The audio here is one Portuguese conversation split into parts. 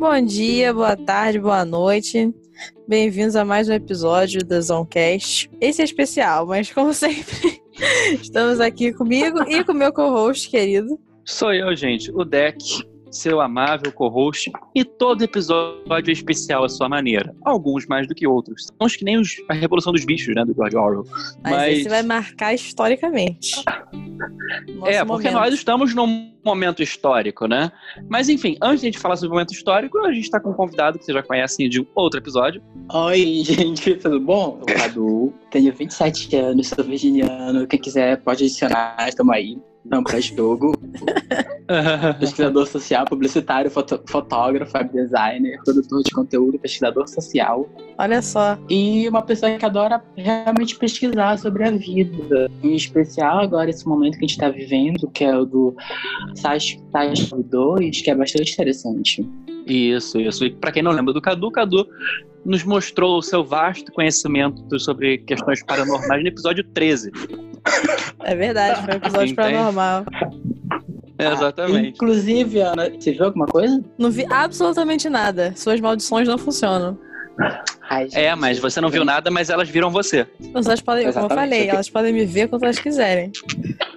Bom dia, boa tarde, boa noite. Bem-vindos a mais um episódio da Zonecast. Esse é especial, mas como sempre, estamos aqui comigo e com meu co-host querido. Sou eu, gente, o Deck seu amável co-host, e todo episódio é especial à sua maneira. Alguns mais do que outros. São os que nem os, a Revolução dos Bichos, né, do George Orwell. Mas, Mas... esse vai marcar historicamente. é, porque momento. nós estamos num momento histórico, né? Mas enfim, antes de a gente falar sobre o momento histórico, a gente está com um convidado que vocês já conhecem de outro episódio. Oi, gente, tudo bom? Eu sou Cadu, tenho 27 anos, sou virginiano. Quem quiser pode adicionar, estamos aí. Não, para jogo. pesquisador social, publicitário, foto, fotógrafo, web designer, produtor de conteúdo, pesquisador social. Olha só. E uma pessoa que adora realmente pesquisar sobre a vida. Em especial agora esse momento que a gente está vivendo, que é o do SARS-CoV-2, que é bastante interessante. Isso, isso. E para quem não lembra do Cadu, Cadu nos mostrou o seu vasto conhecimento sobre questões paranormais no episódio 13. É verdade, foi um episódio paranormal. É, exatamente. Ah, inclusive, Ana, você viu alguma coisa? Não vi absolutamente nada. Suas maldições não funcionam. Ai, é, mas você não viu nada, mas elas viram você. Mas elas podem, Exatamente. como eu falei, elas podem me ver quando elas quiserem.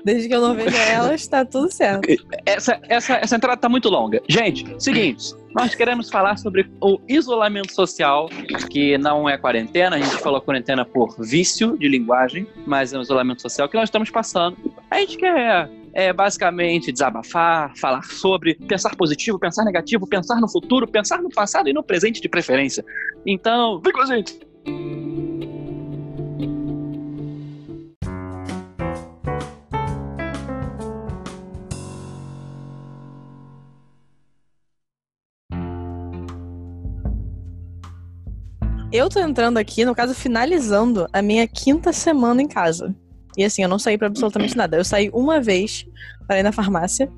Desde que eu não veja elas, tá tudo certo. Essa, essa, essa entrada tá muito longa. Gente, seguinte, nós queremos falar sobre o isolamento social, que não é quarentena, a gente falou quarentena por vício de linguagem, mas é um isolamento social que nós estamos passando. A gente quer é basicamente desabafar, falar sobre, pensar positivo, pensar negativo, pensar no futuro, pensar no passado e no presente de preferência. Então, vem com a gente! Eu tô entrando aqui, no caso, finalizando a minha quinta semana em casa. E assim, eu não saí pra absolutamente nada. Eu saí uma vez para ir na farmácia.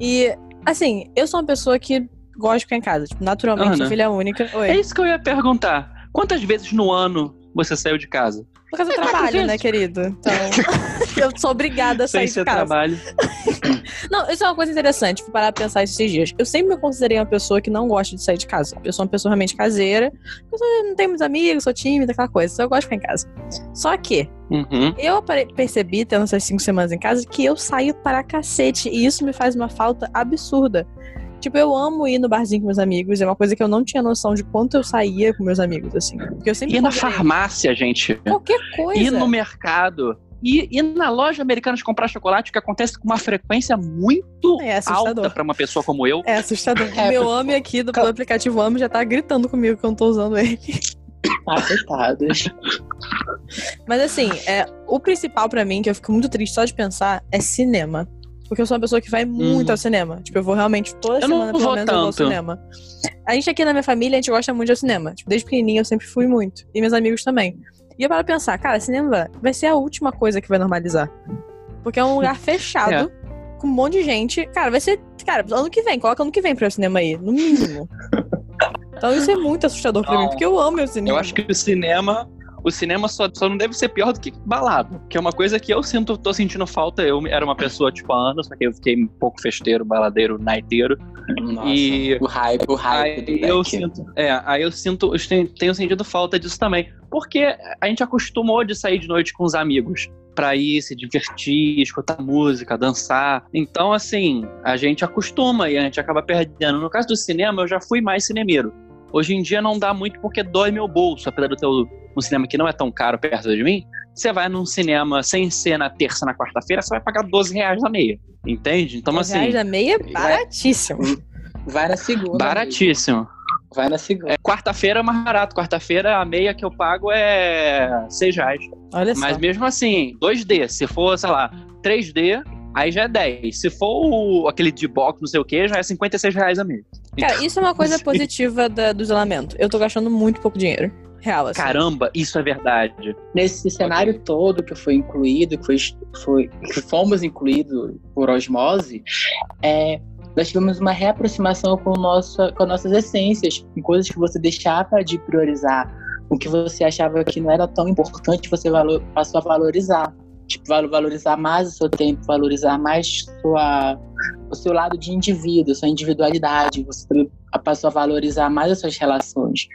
E, assim, eu sou uma pessoa que gosta de ficar em casa. Tipo, naturalmente, Ana, filha única. Oi. É isso que eu ia perguntar. Quantas vezes no ano você saiu de casa? Por causa do é trabalho, né, querido? Então, eu sou obrigada a sair Sem de casa. trabalho. não, isso é uma coisa interessante, tipo, parar pra pensar esses dias. Eu sempre me considerei uma pessoa que não gosta de sair de casa. Eu sou uma pessoa realmente caseira. Eu não tenho muitos amigos, sou tímida, aquela coisa. Então eu gosto de ficar em casa. Só que, uhum. eu percebi, tendo essas cinco semanas em casa, que eu saio para cacete. E isso me faz uma falta absurda. Tipo, eu amo ir no barzinho com meus amigos. É uma coisa que eu não tinha noção de quanto eu saía com meus amigos, assim. Porque eu sempre. Ir na farmácia, gente. Qualquer coisa. Ir no mercado. E, e na loja americana de comprar chocolate, que acontece com uma frequência muito é alta para uma pessoa como eu. É assustador. É, Meu homem aqui do, do aplicativo Amo já tá gritando comigo que eu não tô usando ele. Ah, coitados. Mas assim, é, o principal para mim, que eu fico muito triste só de pensar, é cinema. Porque eu sou uma pessoa que vai muito uhum. ao cinema. Tipo, eu vou realmente toda eu semana, pelo menos, tanto. eu vou ao cinema. A gente aqui na minha família, a gente gosta muito de cinema. Tipo, desde pequenininha eu sempre fui muito. E meus amigos também. E eu paro pensar, cara, cinema vai ser a última coisa que vai normalizar. Porque é um lugar fechado, é. com um monte de gente. Cara, vai ser. Cara, ano que vem, coloca ano que vem pra o cinema aí, no mínimo. Então isso é muito assustador pra mim, porque eu amo o cinema. Eu acho que o cinema o cinema só, só não deve ser pior do que balada. Que é uma coisa que eu sinto, tô sentindo falta. Eu era uma pessoa, tipo, há anos, só que eu fiquei um pouco festeiro, baladeiro, naiteiro. Nossa, e o hype, o hype. Aí eu sinto, é, aí eu sinto, eu tenho, tenho sentido falta disso também. Porque a gente acostumou de sair de noite com os amigos para ir se divertir, escutar música, dançar. Então, assim, a gente acostuma e a gente acaba perdendo. No caso do cinema, eu já fui mais cinemeiro. Hoje em dia não dá muito porque dói meu bolso, apesar do teu um cinema que não é tão caro perto de mim. Você vai num cinema sem ser na terça, na quarta-feira, você vai pagar 12 reais na meia. Entende? Então, 12 assim. reais na meia é baratíssimo. Vai na segunda. Baratíssimo. Amigo. Vai na segunda. É, quarta-feira é mais barato. Quarta-feira a meia que eu pago é 6 reais. Olha só. Mas mesmo assim, 2D. Se for, sei lá, 3D, aí já é 10. Se for o, aquele de box, não sei o que, já é 56 reais a meia. Cara, isso é uma coisa positiva da, do isolamento. Eu tô gastando muito pouco dinheiro. Real, assim. Caramba, isso é verdade. Nesse cenário okay. todo que foi incluído, que, foi, foi, que fomos incluídos por osmose, é, nós tivemos uma reaproximação com, nossa, com nossas essências, com coisas que você deixava de priorizar, o que você achava que não era tão importante, você valor, passou a valorizar tipo, valorizar mais o seu tempo, valorizar mais sua, o seu lado de indivíduo, sua individualidade. Você passou a valorizar mais as suas relações.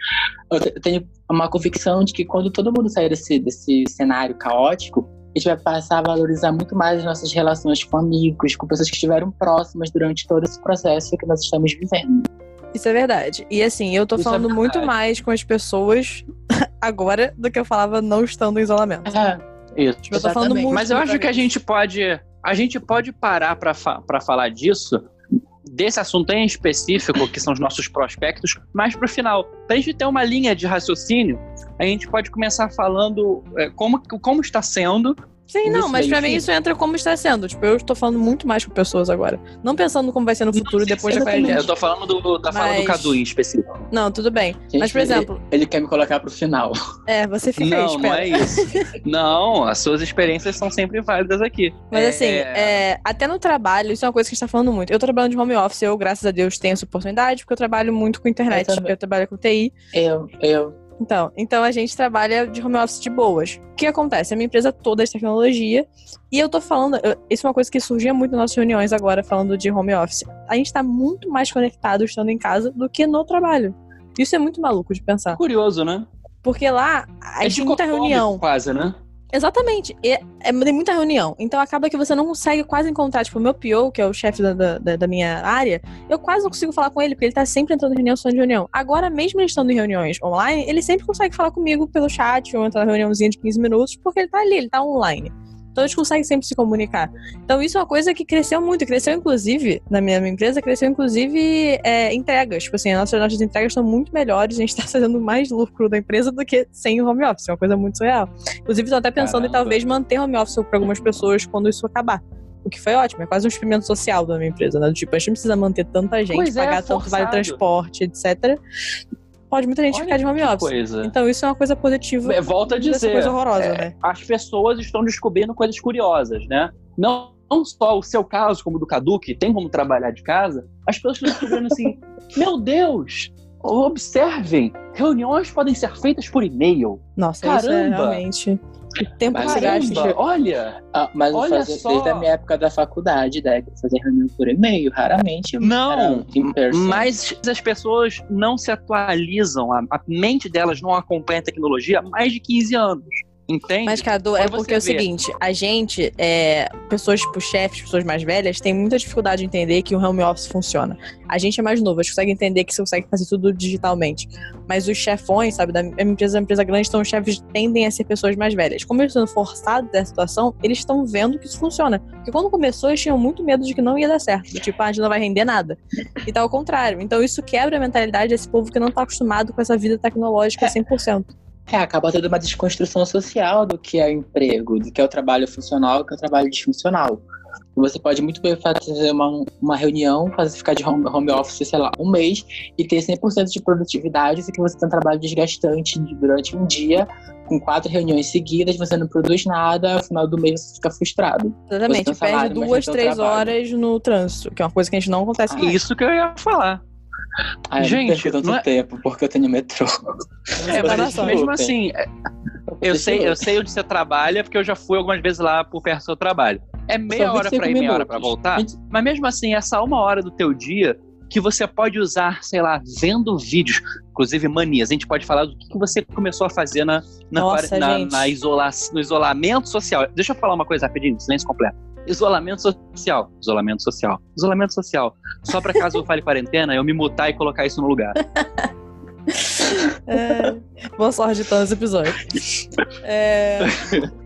Eu tenho uma convicção de que quando todo mundo sair desse, desse cenário caótico, a gente vai passar a valorizar muito mais as nossas relações com amigos, com pessoas que estiveram próximas durante todo esse processo que nós estamos vivendo. Isso é verdade. E assim, eu tô Isso é falando é muito mais com as pessoas agora do que eu falava não estando em isolamento. É. Isso. Tipo, eu tô falando muito Mas eu acho que a gente pode. A gente pode parar para fa falar disso desse assunto em específico, que são os nossos prospectos, mais para o final. Para a gente ter uma linha de raciocínio, a gente pode começar falando é, como, como está sendo Sim, não, mas pra mim isso entra como está sendo. Tipo, eu estou falando muito mais com pessoas agora. Não pensando como vai ser no futuro não, depois da quarentena. Eu tô falando do, da mas... fala do Cadu em específico. Não, tudo bem. Gente, mas, por exemplo. Ele, ele, quer me colocar pro final. É, você fica não, aí. Não, é isso. não, as suas experiências são sempre válidas aqui. Mas é... assim, é, até no trabalho, isso é uma coisa que a gente tá falando muito. Eu tô trabalhando de home office, eu, graças a Deus, tenho essa oportunidade, porque eu trabalho muito com internet. Eu, eu trabalho com TI. Eu, eu então, então a gente trabalha de home office de boas. O que acontece? A minha empresa toda é de tecnologia e eu tô falando, eu, isso é uma coisa que surgia muito nas nossas reuniões agora, falando de home office. A gente tá muito mais conectado estando em casa do que no trabalho. Isso é muito maluco de pensar. Curioso, né? Porque lá a é gente tem muita reunião. Quase, né? Exatamente. E é, é, tem muita reunião. Então acaba que você não consegue quase encontrar. Tipo, o meu PO, que é o chefe da, da, da, minha área, eu quase não consigo falar com ele, porque ele tá sempre entrando em reunião, só de reunião. Agora, mesmo ele estando em reuniões online, ele sempre consegue falar comigo pelo chat ou entrar na reuniãozinha de 15 minutos, porque ele tá ali, ele tá online. Então a gente consegue sempre se comunicar. Então isso é uma coisa que cresceu muito. Cresceu, inclusive, na minha, empresa, cresceu, inclusive, é, entregas. Tipo assim, as nossas, nossas entregas estão muito melhores. A gente está fazendo mais lucro da empresa do que sem o home office. É uma coisa muito surreal. Inclusive, estou até pensando Caramba. em talvez manter home office para algumas pessoas quando isso acabar. O que foi ótimo, é quase um experimento social da minha empresa, né? Tipo, a gente não precisa manter tanta gente, pois é, pagar é, tanto vale transporte, etc pode muita gente Olha ficar de home office. Coisa. Então isso é uma coisa positiva. É, volta a dizer. coisa horrosa, é, né? As pessoas estão descobrindo coisas curiosas, né? Não, não só o seu caso, como o do Cadu, que tem como trabalhar de casa, as pessoas estão descobrindo assim: meu Deus, observem, reuniões podem ser feitas por e-mail. Nossa, Caramba. isso é realmente. O tempo que você gasta. Olha! Ah, mas olha fazer, só. desde a minha época da faculdade, né? Fazer reunião por e-mail, raramente. Não, mas as pessoas não se atualizam, a, a mente delas não acompanha a tecnologia há mais de 15 anos. Entende? Mas, Cadu, é porque é o seguinte: a gente, é, pessoas tipo chefes, pessoas mais velhas, tem muita dificuldade de entender que o home office funciona. A gente é mais novo, a gente consegue entender que você consegue fazer tudo digitalmente. Mas os chefões, sabe, da empresa uma empresa grande, então os chefes tendem a ser pessoas mais velhas. Como eles estão forçados dessa situação, eles estão vendo que isso funciona. Porque quando começou, eles tinham muito medo de que não ia dar certo. Tipo, ah, a gente não vai render nada. E tá ao contrário. Então isso quebra a mentalidade desse povo que não tá acostumado com essa vida tecnológica 100%. É, acaba tendo uma desconstrução social do que é emprego, do que é o trabalho funcional, do que é o trabalho disfuncional. Você pode muito bem fazer uma, uma reunião, fazer ficar de home, home office, sei lá, um mês e ter 100% de produtividade, se que você tem um trabalho desgastante durante um dia, com quatro reuniões seguidas, você não produz nada, ao final do mês você fica frustrado. Exatamente, perde duas, três horas no trânsito, que é uma coisa que a gente não acontece. Ah, isso que eu ia falar. Ah, gente, não tanto é... tempo porque eu tenho metrô. É, mas mesmo assim, é, eu sei, eu sei onde você trabalha porque eu já fui algumas vezes lá por perto do seu trabalho. É meia hora para ir, meia hora para voltar. Mas mesmo assim, essa uma hora do teu dia que você pode usar, sei lá, vendo vídeos, inclusive manias. A gente pode falar do que você começou a fazer na, na, Nossa, na, na isola, no isolamento social. Deixa eu falar uma coisa rapidinho, silêncio completo. Isolamento social. Isolamento social. Isolamento social. Só para caso eu fale quarentena, eu me mutar e colocar isso no lugar. É, boa sorte todos os episódios. É,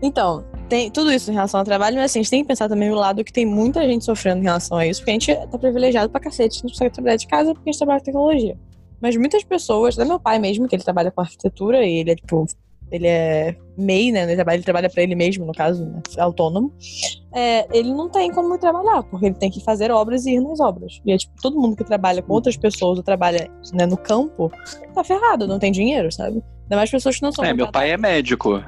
então, tem tudo isso em relação ao trabalho, mas assim, a gente tem que pensar também o lado que tem muita gente sofrendo em relação a isso, porque a gente tá privilegiado pra cacete, a gente consegue trabalhar de casa porque a gente trabalha com tecnologia. Mas muitas pessoas, até meu pai mesmo, que ele trabalha com arquitetura, e ele é tipo ele é MEI, né? Ele trabalha, ele trabalha para ele mesmo, no caso, né? autônomo. É, ele não tem como trabalhar, porque ele tem que fazer obras e ir nas obras. E é tipo, todo mundo que trabalha com outras pessoas ou trabalha né, no campo tá ferrado, não tem dinheiro, sabe? Ainda mais pessoas que não são. É, meu pai é médico.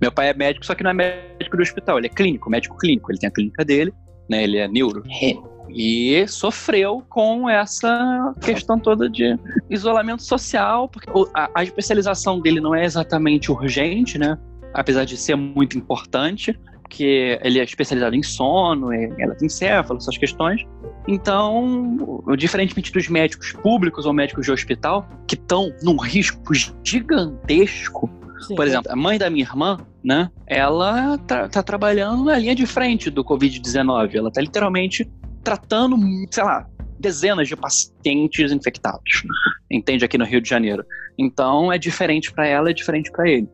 Meu pai é médico, só que não é médico do hospital, ele é clínico, médico clínico. Ele tem a clínica dele, né? Ele é neuro. E sofreu com essa questão toda de isolamento social, porque a, a especialização dele não é exatamente urgente, né? Apesar de ser muito importante, porque ele é especializado em sono, em encéfalo, essas questões. Então, diferentemente dos médicos públicos ou médicos de hospital, que estão num risco gigantesco, Sim. Por exemplo, a mãe da minha irmã, né? Ela tá, tá trabalhando na linha de frente do Covid-19. Ela tá literalmente tratando, sei lá, dezenas de pacientes infectados. Entende? Aqui no Rio de Janeiro. Então é diferente para ela, é diferente para ele.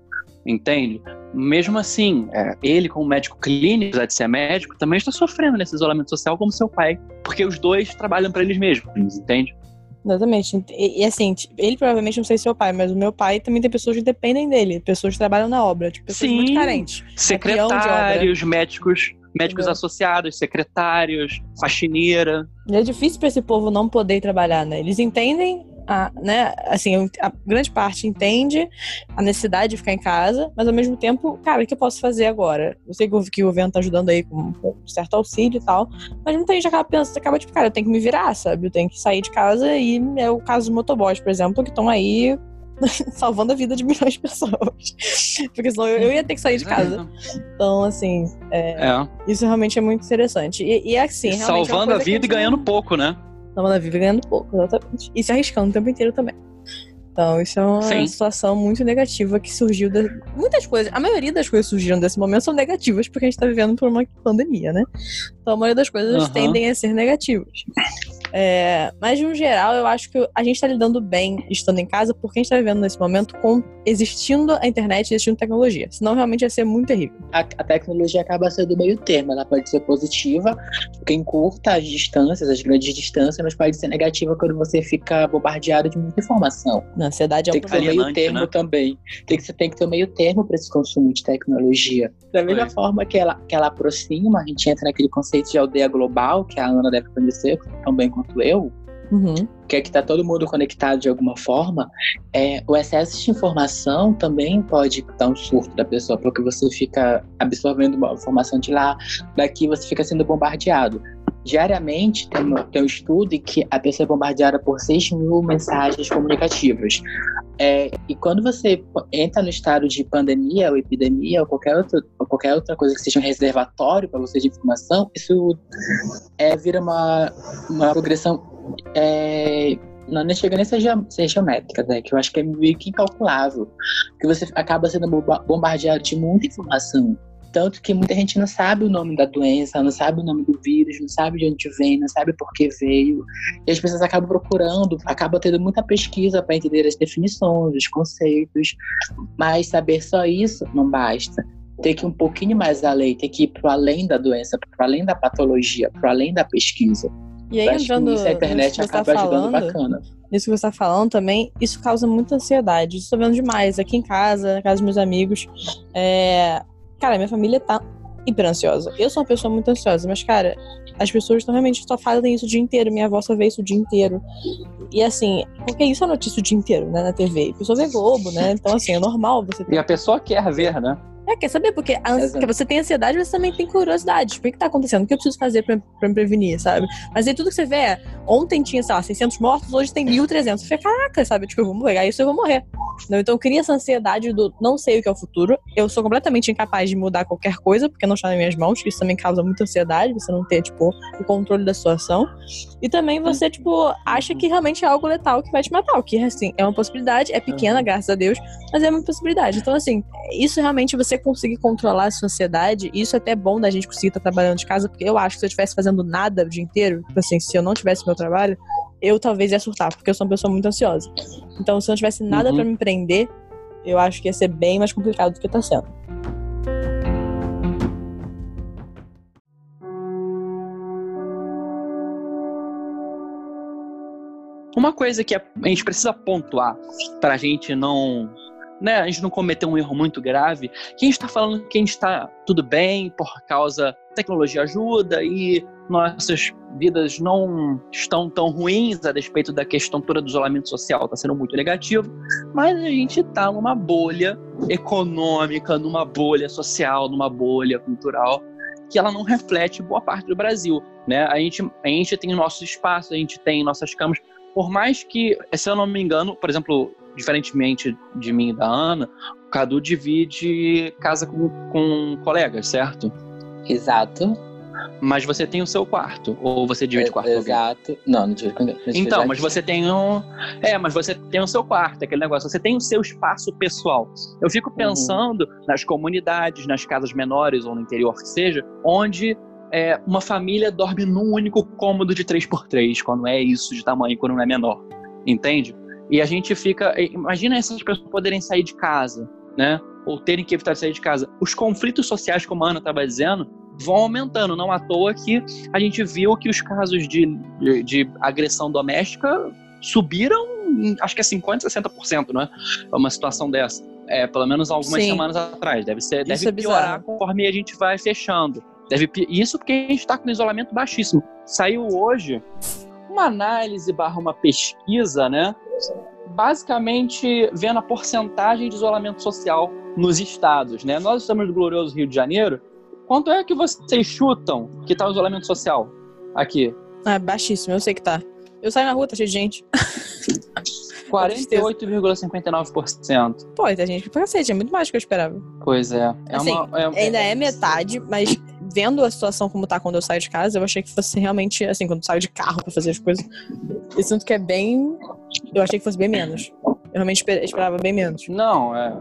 Entende? Mesmo assim, é, ele, como médico clínico, apesar de ser médico, também está sofrendo nesse isolamento social como seu pai, porque os dois trabalham para eles mesmos, entende? Exatamente. E, assim, ele provavelmente não sei se é seu pai, mas o meu pai também tem pessoas que dependem dele, pessoas que trabalham na obra, tipo, pessoas Sim, muito carentes. Secretários, médicos, médicos Entendeu? associados, secretários, faxineira. E é difícil para esse povo não poder trabalhar, né? Eles entendem a, né, assim, a grande parte entende a necessidade de ficar em casa, mas ao mesmo tempo, cara, o que eu posso fazer agora? Eu sei que o, que o governo tá ajudando aí com um certo auxílio e tal, mas muita gente acaba pensando, acaba tipo, cara, eu tenho que me virar, sabe? Eu tenho que sair de casa e é o caso dos motoboys, por exemplo, que estão aí salvando a vida de milhões de pessoas. Porque senão eu, eu, ia ter que sair de casa. Então, assim, é, é. isso realmente é muito interessante. E, e é assim, e é Salvando é a vida e ganhando pouco, né? Não, ela vive ganhando pouco, exatamente. E se arriscando o tempo inteiro também. Então, isso é uma Sim. situação muito negativa que surgiu. De... Muitas coisas, a maioria das coisas que surgiram desse momento são negativas, porque a gente tá vivendo por uma pandemia, né? Então, a maioria das coisas uhum. tendem a ser negativas. É, mas, no geral, eu acho que a gente está lidando bem estando em casa, porque a gente está vivendo nesse momento com existindo a internet e existindo tecnologia. Senão, realmente ia ser muito terrível. A, a tecnologia acaba sendo meio termo. Ela pode ser positiva, porque encurta as distâncias, as grandes distâncias, mas pode ser negativa quando você fica bombardeado de muita informação. Na ansiedade é tem que ter meio termo né? também. Tem que, você tem que ter um meio termo para esse consumo de tecnologia. Da mesma forma que ela, que ela aproxima, a gente entra naquele conceito de aldeia global, que a Ana deve conhecer também quanto eu, uhum. que é que está todo mundo conectado de alguma forma, é, o excesso de informação também pode dar um surto da pessoa, porque você fica absorvendo uma informação de lá, daqui você fica sendo bombardeado. Diariamente tem um, tem um estudo em que a pessoa é bombardeada por 6 mil mensagens comunicativas. É, e quando você entra no estado de pandemia ou epidemia ou qualquer, outro, ou qualquer outra coisa que seja um reservatório para você de informação, isso é, vira uma, uma progressão. É, não nem chega nem a ser, ser geométrica, né? Que eu acho que é meio que incalculável. Que você acaba sendo bombardeado de muita informação. Tanto que muita gente não sabe o nome da doença, não sabe o nome do vírus, não sabe de onde vem, não sabe por que veio. E as pessoas acabam procurando, acabam tendo muita pesquisa para entender as definições, os conceitos. Mas saber só isso não basta. Tem que ir um pouquinho mais além, tem que ir para além da doença, para além da patologia, para além da pesquisa. E aí, entrando isso, a internet tá acaba tá ajudando falando, bacana. Isso que você está falando também, isso causa muita ansiedade. Isso estou vendo demais aqui em casa, na casa dos meus amigos. É, Cara, minha família tá hiper ansiosa. Eu sou uma pessoa muito ansiosa, mas, cara, as pessoas estão realmente só fazem isso o dia inteiro. Minha avó só vê isso o dia inteiro. E assim, porque isso é notícia o dia inteiro, né, na TV. A pessoa vê Globo, né? Então, assim, é normal você ter... E a pessoa quer ver, né? É, quer saber? Porque a, você tem ansiedade, você também tem curiosidade. Tipo, o que tá acontecendo? O que eu preciso fazer pra, pra me prevenir, sabe? Mas aí tudo que você vê é, ontem tinha, sei lá, 600 mortos, hoje tem 1.300. Você fica, caraca, sabe? Tipo, eu vou pegar isso eu vou morrer. Então cria essa ansiedade do não sei o que é o futuro. Eu sou completamente incapaz de mudar qualquer coisa, porque não está nas minhas mãos. Isso também causa muita ansiedade, você não ter, tipo, o controle da situação. E também você, tipo, acha que realmente é algo letal que vai te matar. O que, assim, é uma possibilidade, é pequena, graças a Deus, mas é uma possibilidade. Então, assim, isso realmente você conseguir controlar a sua ansiedade, isso é até bom da gente conseguir estar trabalhando de casa, porque eu acho que se eu estivesse fazendo nada o dia inteiro, tipo assim, se eu não tivesse meu trabalho, eu talvez ia surtar, porque eu sou uma pessoa muito ansiosa. Então, se eu não tivesse nada uhum. para me prender, eu acho que ia ser bem mais complicado do que tá sendo. Uma coisa que a gente precisa pontuar para a gente não né, a gente não cometer um erro muito grave, que a gente está falando que a gente está tudo bem por causa tecnologia ajuda e nossas vidas não estão tão ruins a despeito da questão toda do isolamento social, está sendo muito negativo, mas a gente está numa bolha econômica, numa bolha social, numa bolha cultural que ela não reflete boa parte do Brasil, né? A gente, a gente tem nosso espaço, a gente tem nossas camas, por mais que, se eu não me engano, por exemplo, diferentemente de mim e da Ana, o Cadu divide casa com, com colegas, certo? Exato. Mas você tem o seu quarto. Ou você divide é, quarto alguém? Exato. Não, não divide com ninguém. Então, mas você tem um. É, mas você tem o seu quarto, aquele negócio. Você tem o seu espaço pessoal. Eu fico Uhum. pensando nas comunidades, nas casas menores ou no interior que seja, onde é, uma família dorme num único cômodo de 3x3, quando é isso de tamanho, quando não é menor. Entende? E a gente fica. Imagina essas pessoas poderem sair de casa, né? Ou terem que evitar sair de casa. Os conflitos sociais, como a Ana estava dizendo, vão aumentando. Não à toa que a gente viu que os casos de, de, de agressão doméstica subiram, acho que é 50%, 60%, não é? Uma situação dessa. É, pelo menos algumas Sim. semanas atrás. Deve, ser, deve é piorar bizarro. conforme a gente vai fechando. Deve, isso porque a gente está com isolamento baixíssimo. Saiu hoje uma análise barra uma pesquisa, né? Basicamente vendo a porcentagem de isolamento social nos estados, né? Nós estamos no glorioso Rio de Janeiro. Quanto é que vocês chutam que tá o isolamento social aqui? Ah, baixíssimo, eu sei que tá. Eu saio na rua, tá cheio de gente. 48,59%. Pô, tem gente pra cacete, é muito mais do que eu esperava. Pois é. é Assim, uma, é, Ainda é metade, mas vendo a situação como tá quando eu saio de casa, eu achei que fosse realmente, assim, quando eu saio de carro pra fazer as coisas, eu sinto que é bem. Eu achei que fosse bem menos. Eu realmente esper- esperava bem menos. Não, é.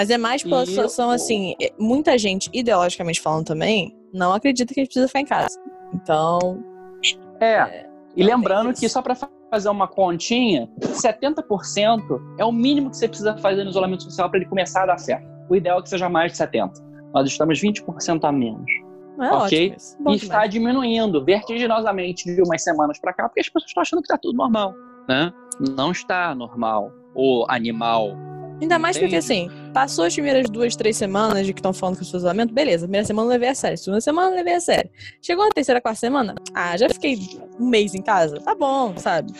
Mas é mais pela E situação, assim, é- muita gente, ideologicamente falando também, não acredita que a gente precisa ficar em casa. Então, É. E Não, lembrando que só para fazer uma continha, 70% é o mínimo que você precisa fazer no isolamento social para ele começar a dar certo. O ideal é que seja mais de 70. Nós estamos 20% a menos. não é Ok. e está demais. diminuindo vertiginosamente de umas semanas para cá, porque as pessoas estão achando que está tudo normal, né? Não está normal. O animal. Ainda mais porque, Entende? assim, passou as primeiras duas, três semanas de que estão falando com o seu isolamento, beleza. Primeira semana eu levei a sério. Segunda semana eu levei a sério. Chegou na terceira, quarta semana, ah, já fiquei um mês em casa. Tá bom, sabe?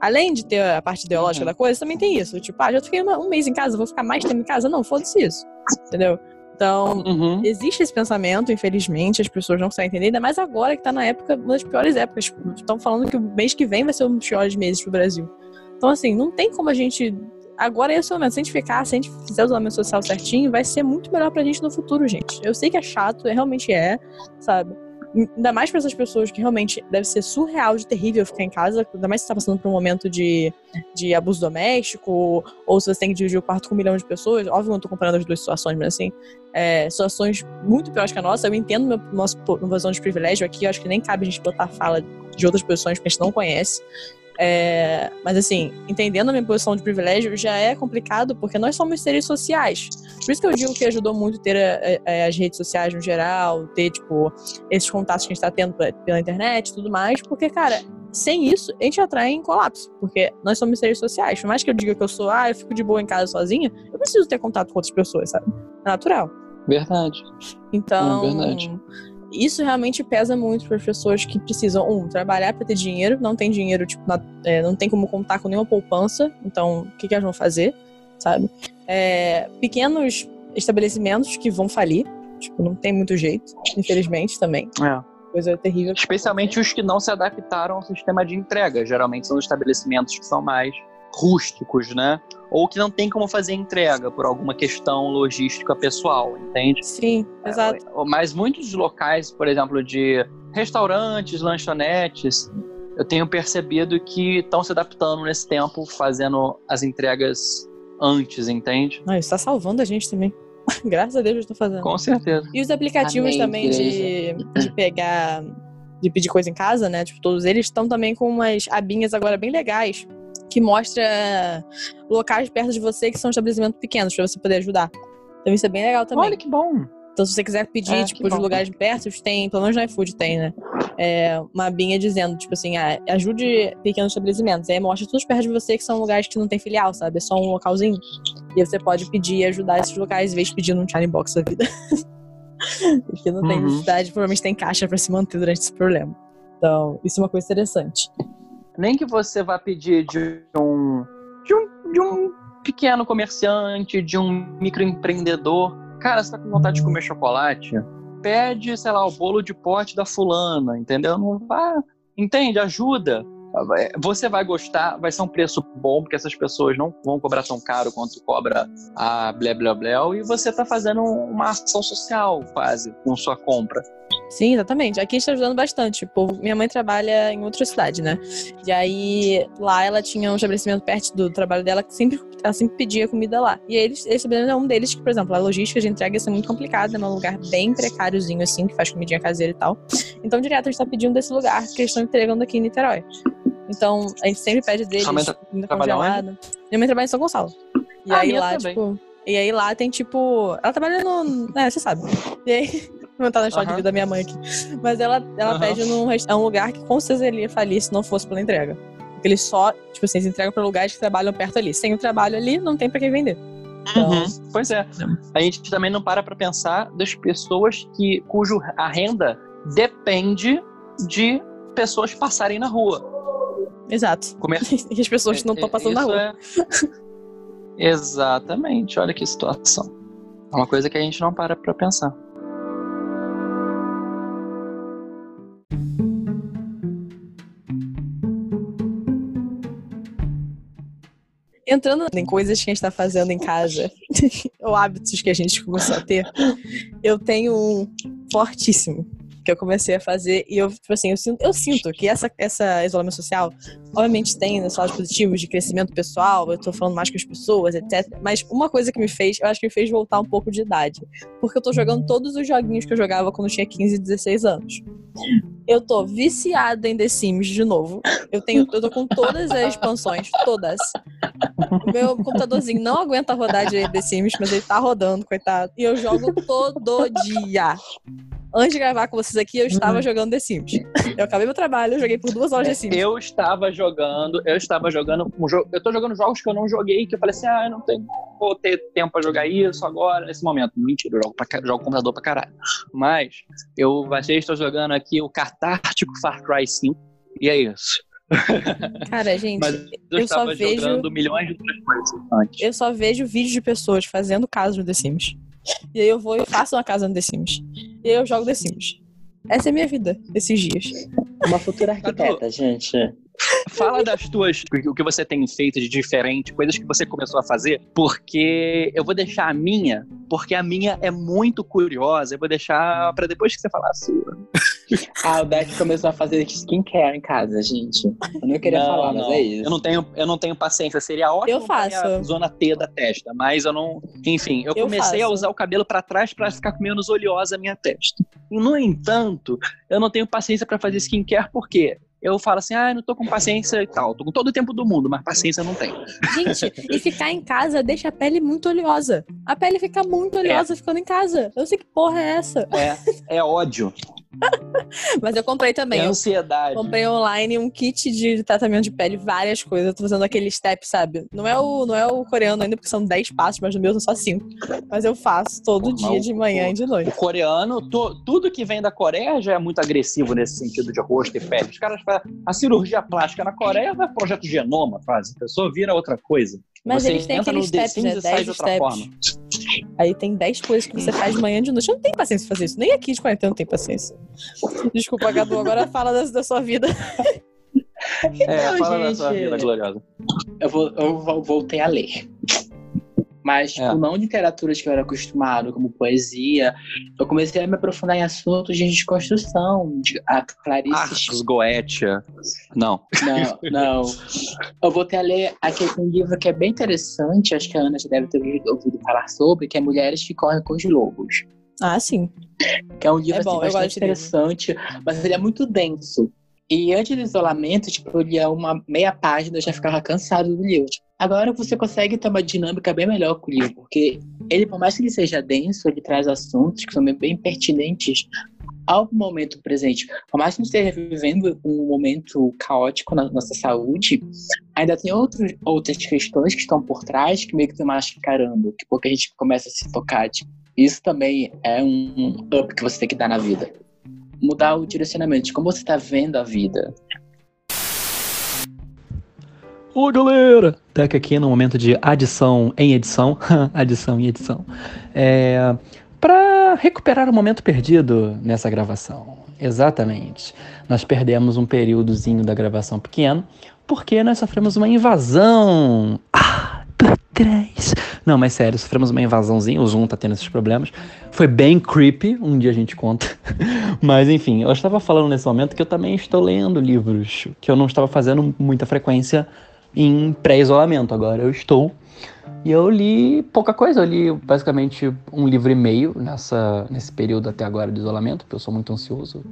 Além de ter a parte ideológica Uhum. da coisa, também tem isso. Tipo, ah, já fiquei um mês em casa, vou ficar mais tempo em casa. Não, foda-se isso. Entendeu? Então, Uhum. existe esse pensamento, infelizmente, as pessoas não conseguem entender, ainda mais agora que tá na época, uma das piores épocas. Estão falando que o mês que vem vai ser um dos piores meses pro Brasil. Então, assim, não tem como a gente. Agora é esse momento. Se a gente ficar, se a gente fizer o isolamento social certinho, vai ser muito melhor pra gente no futuro, gente. Eu sei que é chato, é, realmente é, sabe? Ainda mais pra essas pessoas que realmente deve ser surreal de terrível ficar em casa, ainda mais se você tá passando por um momento de, de abuso doméstico, ou se você tem que dividir o quarto com um milhão de pessoas. Óbvio que eu não tô comparando as duas situações, mas assim, é, situações muito piores que a nossa. Eu entendo meu, nosso visão de privilégio aqui, eu acho que nem cabe a gente botar fala de outras posições que a gente não conhece. É, mas assim, entendendo a minha posição de privilégio já é complicado porque nós somos seres sociais. Por isso que eu digo que ajudou muito ter é, é, as redes sociais no geral, ter, tipo, esses contatos que a gente tá tendo pe- pela internet e tudo mais, porque, cara, sem isso, a gente atrai em colapso, porque nós somos seres sociais. Por mais que eu diga que eu sou, ah, eu fico de boa em casa sozinha, eu preciso ter contato com outras pessoas, sabe? É natural. Verdade. Então, É verdade. Isso realmente pesa muito para as pessoas que precisam, um, trabalhar para ter dinheiro, não tem dinheiro, tipo, na- é, não tem como contar com nenhuma poupança, então o que, que elas vão fazer, sabe? É, pequenos estabelecimentos que vão falir, tipo, não tem muito jeito, infelizmente também. É. Coisa terrível. Especialmente os que não se adaptaram ao sistema de entrega. Geralmente são os estabelecimentos que são mais rústicos, né? Ou que não tem como fazer entrega por alguma questão logística pessoal, entende? Sim, exato. É, Mas muitos locais, por exemplo, de restaurantes, lanchonetes, eu tenho percebido que estão se adaptando nesse tempo, fazendo as entregas antes, entende? Não, isso tá salvando a gente também. Graças a Deus eu tô fazendo. Com certeza. E os aplicativos Amém, também de, de pegar, de pedir coisa em casa, né? Tipo, todos eles estão também com umas abinhas agora bem legais que mostra locais perto de você que são estabelecimentos pequenos pra você poder ajudar. Então isso é bem legal também. Olha que bom. Então se você quiser pedir, É, tipo, de lugares perto, tem, pelo menos no iFood tem, né? É, uma abinha dizendo, tipo assim, ah, ajude pequenos estabelecimentos. Aí mostra todos perto de você que são lugares que não tem filial, sabe? É só um localzinho. E aí você pode pedir e ajudar esses locais, em vez de pedir num China Box da vida. Porque não tem Uhum. necessidade, provavelmente tem caixa pra se manter durante esse problema. Então, isso é uma coisa interessante. Nem que você vá pedir de um, de um, de um pequeno comerciante, de um microempreendedor. Cara, você tá com vontade de comer chocolate? Pede, sei lá, o bolo de pote da fulana, entendeu? Não vai. Entende? Ajuda. Você vai gostar, vai ser um preço bom, porque essas pessoas não vão cobrar tão caro quanto cobra a Blé Blé Blé, e você tá fazendo uma ação social quase com sua compra. Sim, exatamente. Aqui está ajudando bastante. Tipo, minha mãe trabalha em outra cidade, né? E aí, lá ela tinha um estabelecimento perto do trabalho dela que sempre, ela sempre pedia comida lá. E eles, esse estabelecimento é um deles que, por exemplo, a logística de entrega é muito complicada, é um lugar bem precáriozinho, assim, que faz comidinha caseira e tal. Então, direto, a gente tá pedindo desse lugar que eles estão entregando aqui em Niterói. Então, a gente sempre pede deles, comida congelada. Minha mãe trabalha em São Gonçalo. E ah, aí lá, também. tipo. E aí lá tem, tipo. Ela trabalha no. É, você sabe. E aí. Não tá na história uhum. de vida da minha mãe aqui. Mas ela, ela uhum. pede num é um lugar que com certeza ele ia falir se não fosse pela entrega. Porque eles só, tipo assim, eles entregam pra lugares que trabalham perto ali. Sem o trabalho ali, não tem pra quem vender. Então... Uhum. Pois é. A gente também não para pra pensar das pessoas que, cujo a renda depende de pessoas passarem na rua. Exato. Como é... e as pessoas que não estão passando na rua. É... Exatamente. Olha que situação. É uma coisa que a gente não para pra pensar. Entrando em coisas que a gente tá fazendo em casa, ou hábitos que a gente começou a ter, eu tenho um fortíssimo que eu comecei a fazer e eu, tipo assim, eu sinto, eu sinto que essa, essa isolamento social, obviamente tem né, lados positivos de crescimento pessoal, eu tô falando mais com as pessoas, etc. Mas uma coisa que me fez, eu acho que me fez voltar um pouco de idade. Porque eu tô jogando todos os joguinhos que eu jogava quando eu tinha 15 e 16 anos. Eu tô viciada em The Sims de novo. Eu tenho, eu tô com todas as expansões, todas. Meu computadorzinho não aguenta rodar de The Sims, mas ele tá rodando, coitado. E eu jogo todo dia antes de gravar com vocês aqui, eu estava uhum. jogando The Sims. Eu acabei meu trabalho, eu joguei por duas horas The Sims. Eu estava jogando, eu estava jogando um jogo. Eu tô jogando jogos que eu não joguei, que eu falei assim, ah, eu não tenho, vou ter tempo pra jogar isso agora, nesse momento. Mentira, eu jogo, pra, jogo computador pra caralho. Mas eu baixei, estou jogando aqui o Catártico Far Cry 5. E é isso. Cara, gente, eu, eu só vejo milhões de coisas antes. Eu só vejo vídeos de pessoas fazendo caso no The Sims. E aí eu vou e faço uma casa no The Sims. E aí eu jogo The Sims. Essa é a minha vida esses dias. Uma futura arquiteta, gente. Fala das tuas, o que você tem feito de diferente, coisas que você começou a fazer, porque eu vou deixar a minha, porque a minha é muito curiosa. Eu vou deixar para depois que você falar a sua. Ah, o Deck começou a fazer skincare em casa, gente. Eu não queria não, falar, não. mas é isso. Eu não tenho, eu não tenho paciência. Seria ótimo eu faço. a zona T da testa, mas eu não. Enfim, eu, eu comecei faço. a usar o cabelo para trás para ficar menos oleosa a minha testa. E, no entanto, eu não tenho paciência para fazer skincare porque eu falo assim, ah, não tô com paciência e tal. Tô com todo o tempo do mundo, mas paciência não tenho. Gente, e ficar em casa deixa a pele muito oleosa. A pele fica muito oleosa é. ficando em casa. Eu sei que porra é essa. É, é ódio. Mas eu comprei também. É ansiedade. Eu comprei online um kit de tratamento de pele, várias coisas. Eu tô fazendo aquele step, sabe? Não é o, não é o coreano ainda, porque são 10 passos, mas no meu são só 5. Mas eu faço todo dia, de manhã o, e de noite. O coreano, to, tudo que vem da Coreia já é muito agressivo nesse sentido de rosto e pele. Os caras fazem a cirurgia plástica na Coreia, vai projeto genoma, faz. A pessoa vira outra coisa. Mas você eles têm aqueles steps, né? 10 steps. Forma. Aí tem 10 coisas que você faz de manhã e de noite. Eu não tenho paciência pra fazer isso. Nem aqui de quarentena não tem paciência. Desculpa, Gadu, agora fala da, da sua vida. É, não, fala gente, da sua vida gloriosa. Eu, vou, eu voltei a ler. Mas, tipo, é. não literaturas que eu era acostumado, como poesia. Eu comecei a me aprofundar em assuntos de desconstrução. De, a Clarice. Arcos, Goetia. Não. Não, não. Eu voltei a ler aquele um livro que é bem interessante, acho que a Ana já deve ter ouvido falar sobre, que é Mulheres que Correm com os Lobos. Ah, sim. Que é um livro é bom, assim, bastante interessante, mas ele é muito denso. E antes do isolamento, tipo, eu lia uma meia página, eu já ficava cansado do livro. Agora você consegue ter uma dinâmica bem melhor com o livro, porque ele, por mais que ele seja denso, ele traz assuntos que são bem pertinentes ao momento presente. Por mais que gente esteja vivendo um momento caótico na nossa saúde, ainda tem outros, outras questões que estão por trás que meio que estão mascarando, que pouco a gente começa a se tocar. Tipo, isso também é um up que você tem que dar na vida mudar o direcionamento como você está vendo a vida. Ô galera! Tec aqui no momento de adição em edição, adição em edição, é, para recuperar o momento perdido nessa gravação. Exatamente. Nós perdemos um períodozinho da gravação pequeno porque nós sofremos uma invasão. Ah, trás. Não, mas sério, sofremos uma invasãozinha, o Zoom tá tendo esses problemas. Foi bem creepy, um dia a gente conta. mas enfim, eu estava falando nesse momento que eu também estou lendo livros que eu não estava fazendo muita frequência em pré-isolamento. Agora eu estou. E eu li pouca coisa, eu li basicamente um livro e meio nessa, nesse período até agora de isolamento, porque eu sou muito ansioso.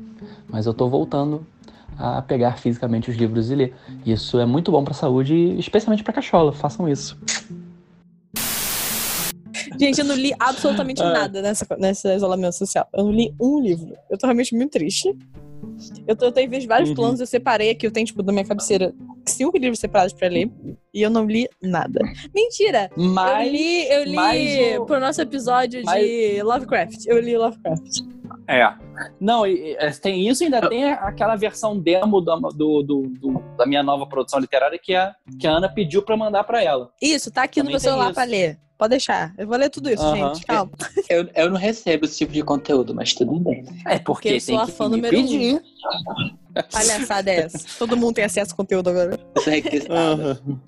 Mas eu tô voltando a pegar fisicamente os livros e ler. Isso é muito bom para a saúde, especialmente para cachola. Façam isso. Gente, eu não li absolutamente ah. nada nessa, nessa isolamento social. Eu não li um livro. Eu tô realmente muito triste. Eu, tô, eu tenho visto vários uhum. planos, eu separei aqui, eu tenho, tipo, na minha cabeceira, cinco livros separados pra ler. E eu não li nada. Mentira! Mas, eu li, eu li o... pro nosso episódio mas... de Lovecraft. Eu li Lovecraft. É. Não, e, e, tem isso e ainda tem aquela versão demo do, do, do, do, da minha nova produção literária que a, que a Ana pediu pra mandar pra ela. Isso, tá aqui Também no meu celular isso. pra ler. Pode deixar. Eu vou ler tudo isso, gente. Calma. Eu, eu não recebo esse tipo de conteúdo, mas tudo bem. É porque, eu sou a fã número pedir. um. Palhaçada é essa. Todo mundo tem acesso ao conteúdo agora. Uhum.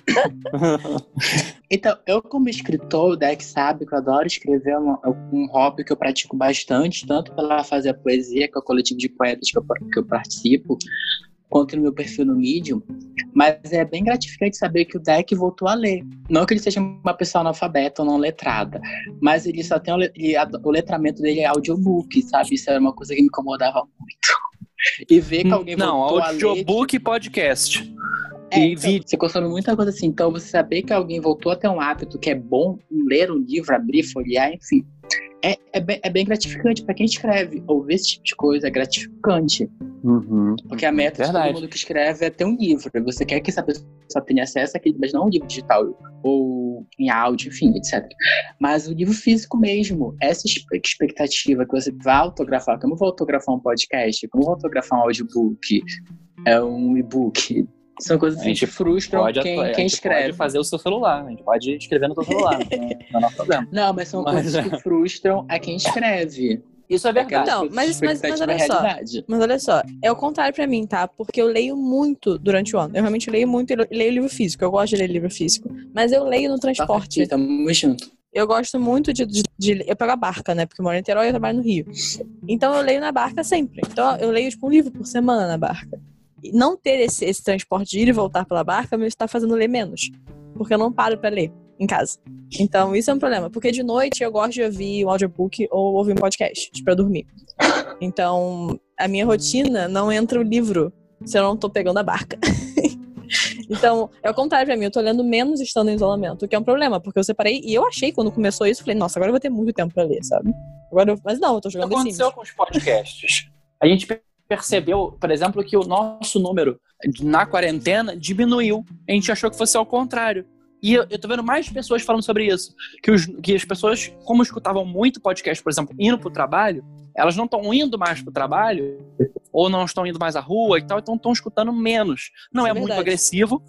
então, eu como escritor, o Deck sabe que eu adoro escrever um, um hobby que eu pratico bastante, tanto pela fazer poesia, que é o coletivo de poetas que eu, que eu participo, quanto no meu perfil no Medium, mas é bem gratificante saber que o deck voltou a ler. Não que ele seja uma pessoa analfabeta ou não letrada, mas ele só tem o, o letramento dele é audiobook, sabe? Isso era uma coisa que me incomodava muito. E ver que alguém não, audiobook e podcast. É, e então, Você consome muita coisa assim. Então, você saber que alguém voltou a ter um hábito que é bom ler um livro, abrir, folhear, enfim é, é, bem, é bem gratificante para quem escreve. Ouvir esse tipo de coisa é gratificante. Uhum. Porque a meta Verdade. de todo mundo que escreve é ter um livro. Você quer que essa pessoa tenha acesso àquele, mas não um livro digital ou em áudio, enfim, etc. Mas o livro físico mesmo, essa expectativa que você vai autografar, como vou autografar um podcast, como vou autografar um audiobook, é um e-book, são coisas assim, que frustram pode, quem, quem escreve. pode fazer o seu celular, a gente pode escrever no seu celular, não, não é problema. Não, mas são mas... coisas que frustram a quem escreve. Isso é verdade. Não, mas, mas, mas olha só. Mas olha só, é o contrário pra mim, tá? Porque eu leio muito durante o ano. Eu realmente leio muito e leio livro físico. Eu gosto de ler livro físico. Mas eu leio no transporte. Tá, tamo junto. Eu gosto muito de, de, de, Eu pego a barca, né? Porque eu moro em Niterói e eu trabalho no Rio. Então eu leio na barca sempre. Então eu leio, tipo, um livro por semana na barca não ter esse, esse transporte de ir e voltar pela barca me está fazendo ler menos. Porque eu não paro para ler em casa. Então, isso é um problema. Porque de noite eu gosto de ouvir um audiobook ou ouvir um podcast para dormir. Então, a minha rotina não entra o livro se eu não tô pegando a barca. então, é o contrário pra mim. Eu tô lendo menos estando em isolamento, o que é um problema, porque eu separei e eu achei quando começou isso, falei, nossa, agora eu vou ter muito tempo pra ler, sabe? Agora eu... Mas não, eu tô jogando O que aconteceu com os podcasts? A gente percebeu, por exemplo, que o nosso número na quarentena diminuiu. A gente achou que fosse ao contrário. E eu, eu tô vendo mais pessoas falando sobre isso. Que, os, que as pessoas, como escutavam muito podcast, por exemplo, indo pro trabalho, elas não estão indo mais pro trabalho, ou não estão indo mais à rua e tal, então estão escutando menos. Não é, é muito agressivo,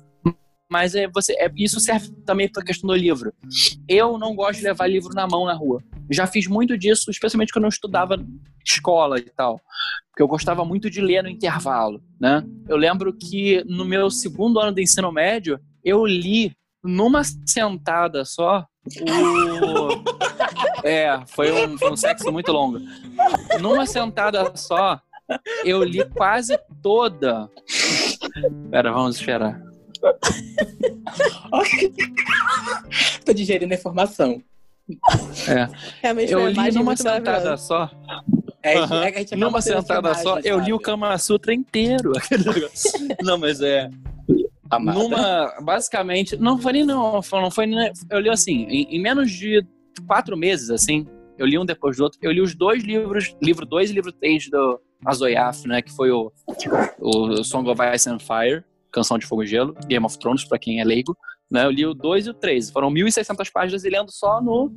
mas é você é, isso serve também para a questão do livro. Eu não gosto de levar livro na mão na rua. Já fiz muito disso, especialmente quando eu estudava escola e tal, porque eu gostava muito de ler no intervalo, né? Eu lembro que no meu segundo ano de ensino médio, eu li numa sentada só o É, foi um, foi um sexo muito longo. Numa sentada só, eu li quase toda. Pera, vamos esperar. Tô digerindo a informação. É. Realmente eu li numa sentada só. É, uhum. é numa sentada só, eu li o Kama Sutra inteiro. não, mas é. Amada. Numa. Basicamente. Não foi nem. Não, não foi nem. Eu li assim, em, em, menos de quatro meses, assim. Eu li um depois do outro. Eu li os dois livros, livro 2 e livro 3 do Azoyaf, né? Que foi o, o Song of Ice and Fire. Canção de Fogo e Gelo, Game of Thrones, para quem é leigo. Né? Eu li o 2 e o 3. Foram 1.600 páginas e lendo só no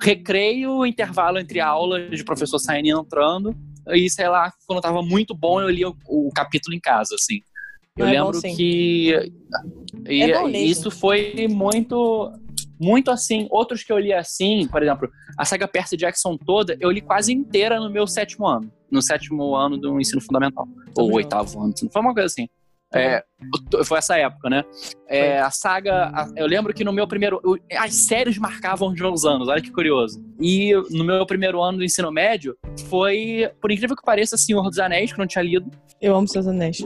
recreio, intervalo entre aulas de professor saindo e entrando. E, sei lá, quando tava muito bom, eu li o, o capítulo em casa, assim. Eu é lembro bom, que... E, é isso foi muito... Muito assim, outros que eu li assim, por exemplo, a saga Percy Jackson toda, eu li quase inteira no meu sétimo ano. No sétimo ano do ensino fundamental. Ou oitavo ano. Foi uma coisa assim. É, foi essa época, né? É, a saga. A, eu lembro que no meu primeiro. Eu, as séries marcavam os meus anos, olha que curioso. E no meu primeiro ano do ensino médio foi, por incrível que pareça, Senhor dos Anéis, que eu não tinha lido. Eu amo Seus Anéis.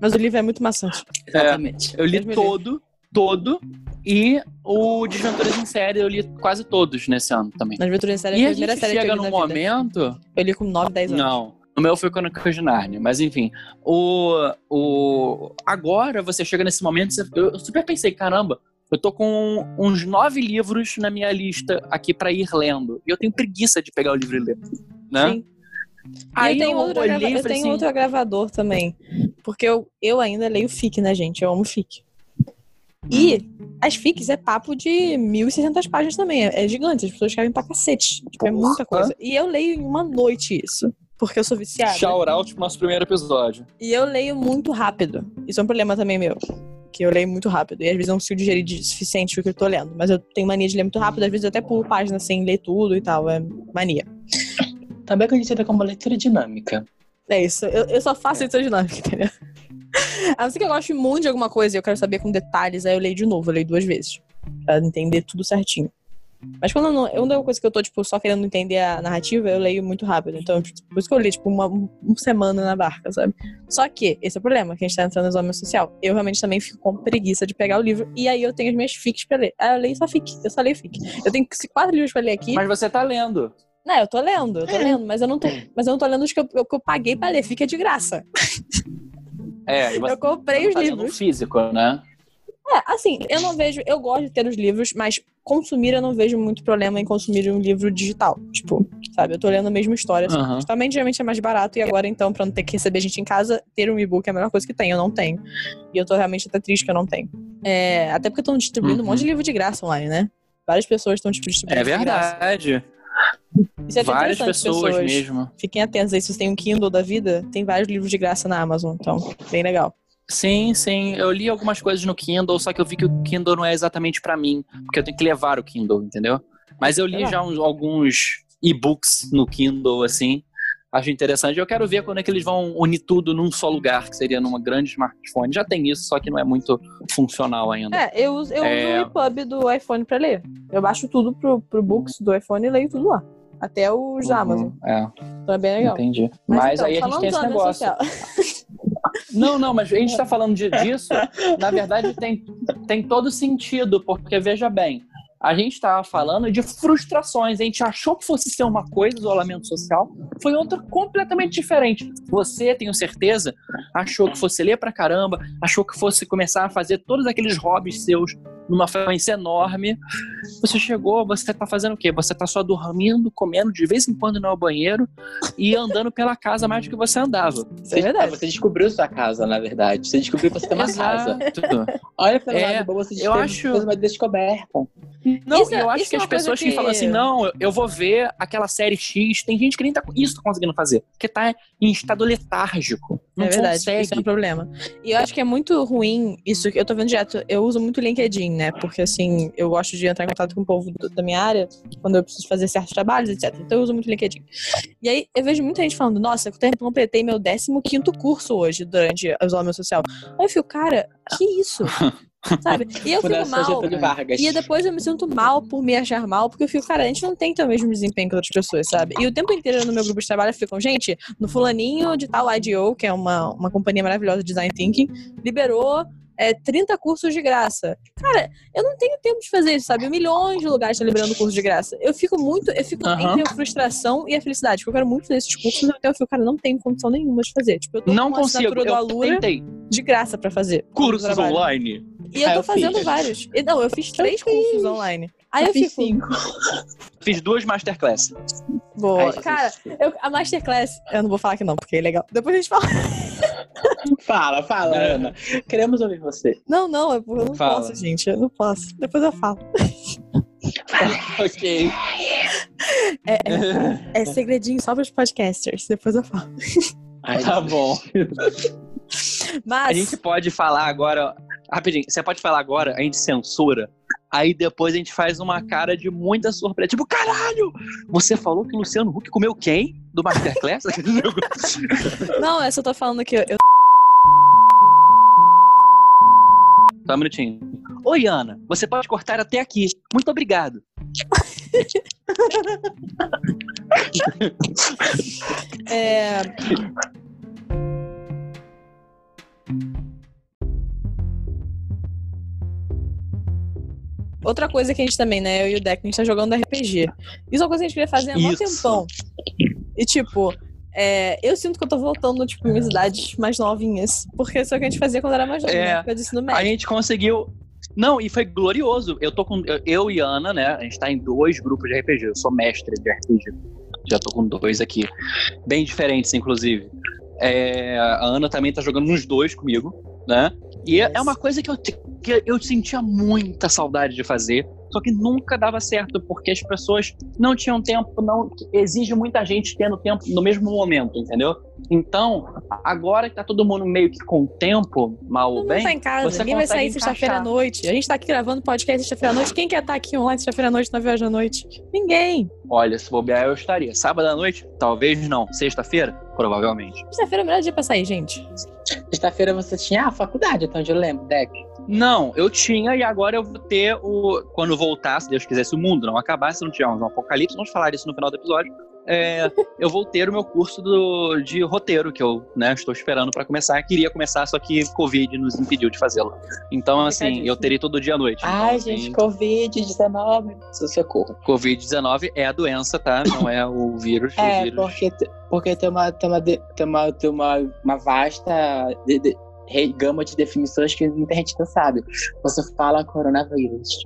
Mas o livro é muito maçante. Exatamente. É, eu li todo, todo. E o Desventuras em Série eu li quase todos nesse ano também. Desventuras em Série é a primeira série chega que eu num momento. Eu li com 9, 10 anos. Não. O meu foi Crônicas de Nárnia, mas enfim. O, o, agora você chega nesse momento, eu super pensei, caramba, eu tô com uns nove livros na minha lista aqui para ir lendo. E eu tenho preguiça de pegar o livro e ler. Né? Sim. Aí eu tenho, outro, eu tenho assim... outro agravador também. Porque eu, eu ainda leio FIC, né, gente? Eu amo FIC. E as fics é papo de 1.600 páginas também. É, é gigante, as pessoas escrevem pra cacete. Tipo, é muita coisa. E eu leio em uma noite isso. Porque eu sou viciada. Shout out pro nosso primeiro episódio. E eu leio muito rápido. Isso é um problema também meu. Que eu leio muito rápido. E às vezes eu não consigo digerir o suficiente o que eu tô lendo. Mas eu tenho mania de ler muito rápido. Às vezes eu até pulo páginas sem ler tudo e tal. É mania. Também é conhecida como leitura dinâmica. É isso. Eu, eu só faço é. leitura dinâmica, entendeu? A não ser que eu goste muito de alguma coisa e eu quero saber com detalhes, aí eu leio de novo, eu leio duas vezes. Pra entender tudo certinho. Mas quando não, é uma coisa que eu tô, tipo, só querendo entender a narrativa, eu leio muito rápido. Então, tipo, por isso que eu li, tipo, uma, uma semana na barca, sabe? Só que, esse é o problema, que a gente tá entrando no isolamento social. Eu realmente também fico com preguiça de pegar o livro, e aí eu tenho as minhas fics pra ler. Aí eu leio só fic, eu só leio fic. Eu tenho quatro livros pra ler aqui. Mas você tá lendo. Não, eu tô lendo, eu tô é. lendo, mas eu não tô, mas eu não tô lendo os que eu, que eu paguei pra ler, fica de graça. É, eu comprei os livros. físico, né? É, assim, eu não vejo. Eu gosto de ter os livros, mas consumir eu não vejo muito problema em consumir um livro digital. Tipo, sabe? Eu tô lendo a mesma história. Uhum. Também geralmente é mais barato, e agora, então, pra não ter que receber gente em casa, ter um e-book é a melhor coisa que tem. Eu não tenho. E eu tô realmente até triste que eu não tenho. É, até porque estão distribuindo uhum. um monte de livro de graça online, né? Várias pessoas estão tipo, distribuindo. É verdade. Isso é várias pessoas, pessoas, mesmo. Fiquem atentos aí, se vocês têm um Kindle da vida, tem vários livros de graça na Amazon, então, bem legal. Sim, sim. Eu li algumas coisas no Kindle, só que eu vi que o Kindle não é exatamente para mim, porque eu tenho que levar o Kindle, entendeu? Mas eu li já uns, alguns e-books no Kindle, assim. Acho interessante. Eu quero ver quando é que eles vão unir tudo num só lugar, que seria numa grande smartphone. Já tem isso, só que não é muito funcional ainda. É, eu, uso, eu é... uso o EPUB do iPhone para ler. Eu baixo tudo pro, pro Books do iPhone e leio tudo lá. Até os uhum, Amazon. É. Então é bem legal. Entendi. Mas, mas então, aí a gente tem esse negócio. Não, não, mas a gente está falando de, disso. Na verdade, tem, tem todo sentido, porque veja bem, a gente estava falando de frustrações. A gente achou que fosse ser uma coisa, isolamento social, foi outra completamente diferente. Você, tenho certeza, achou que fosse ler pra caramba, achou que fosse começar a fazer todos aqueles hobbies seus numa frequência enorme. Você chegou, você tá fazendo o quê? Você tá só dormindo, comendo de vez em quando no banheiro e andando pela casa mais do que você andava. Você, é verdade. Você descobriu sua casa, na verdade. Você descobriu que você tem uma casa. Olha pelo é, lado bom, você eu acho... fez uma descoberta. Não, isso, eu acho que é as pessoas que... que falam assim, não, eu vou ver aquela série X, tem gente que nem tá isso tá conseguindo fazer, porque tá em estado letárgico. Não é verdade, consegue. isso é um problema. E eu acho que é muito ruim isso, eu tô vendo direto, eu uso muito LinkedIn, né? Porque assim, eu gosto de entrar em contato com o povo da minha área quando eu preciso fazer certos trabalhos, etc. Então eu uso muito LinkedIn. E aí eu vejo muita gente falando, nossa, eu completei meu 15 curso hoje durante o isolamento social. Aí eu fico, cara, que isso? Sabe? E eu fico mal. E depois eu me sinto mal por me achar mal, porque eu fico, cara, a gente não tem o mesmo desempenho que outras pessoas, sabe? E o tempo inteiro no meu grupo de trabalho ficam, gente, no fulaninho de tal IDO, que é uma, uma companhia maravilhosa de design thinking, liberou é, 30 cursos de graça. Cara, eu não tenho tempo de fazer isso, sabe? Milhões de lugares estão liberando curso de graça. Eu fico muito, eu fico uhum. entre a frustração e a felicidade, porque eu quero muito fazer esses cursos, então eu fico, cara, não tenho condição nenhuma de fazer. Tipo, eu tô não com consigo, eu do Alura tentei. de graça para fazer. Cursos online. E eu tô eu fazendo fiz. vários. E, não, eu fiz três eu cursos fiz. online. Aí eu, eu fiz fico... cinco. Fiz duas masterclass. Boa. Cara, eu, a masterclass, eu não vou falar que não, porque é legal. Depois a gente fala. fala, fala, é. Ana. Queremos ouvir você. Não, não, eu não fala. posso, gente. Eu não posso. Depois eu falo. ok. É, é, é, segredinho só para os podcasters. Depois eu falo. Ai, tá bom. Mas... A gente pode falar agora. Rapidinho, você pode falar agora, a gente censura. Aí depois a gente faz uma cara de muita surpresa. Tipo, caralho! Você falou que o Luciano Huck comeu quem? Do Masterclass? Não, essa eu tô falando que eu. Só um minutinho. Oi, Ana. Você pode cortar até aqui. Muito obrigado. é... Outra coisa que a gente também, né? Eu e o Deck, a gente tá jogando RPG. Isso é uma coisa que a gente queria fazer há muito tempão. E tipo, é, eu sinto que eu tô voltando, tipo, em idades mais novinhas. Porque isso é o que a gente fazia quando era mais novo, é, né? médio. A gente conseguiu. Não, e foi glorioso. Eu tô com. Eu e Ana, né? A gente tá em dois grupos de RPG. Eu sou mestre de RPG. Já tô com dois aqui. Bem diferentes, inclusive. É, a Ana também tá jogando nos dois comigo, né? E é, é uma coisa que eu, que eu sentia muita saudade de fazer, só que nunca dava certo, porque as pessoas não tinham tempo, não exige muita gente tendo tempo no mesmo momento, entendeu? Então, agora que tá todo mundo meio que com tempo, mal ou bem. Tá em casa, ninguém vai sair sexta-feira à noite. A gente tá aqui gravando podcast sexta-feira à noite. Quem quer estar tá aqui online sexta-feira à noite, na viagem à noite? Ninguém. Olha, se bobear, eu estaria. Sábado à noite? Talvez não. Sexta-feira? Provavelmente. Sexta-feira é o melhor dia pra sair, gente. Sexta-feira você tinha a faculdade, então eu lembro, Deck. Não, eu tinha e agora eu vou ter o. Quando voltar, se Deus quiser, se o mundo não acabar, se não tivermos um apocalipse, vamos falar isso no final do episódio é, eu vou ter o meu curso do, de roteiro, que eu né, estou esperando para começar. Queria começar, só que Covid nos impediu de fazê-lo. Então, assim, eu teria todo dia à noite. Ai, então, gente, assim, Covid-19, seu socorro. Covid-19 é a doença, tá? Não é o vírus. É, o vírus. Porque, porque tem uma, tem uma, tem uma, tem uma, uma vasta. De, de, gama de definições que muita gente não sabe. Você fala coronavírus.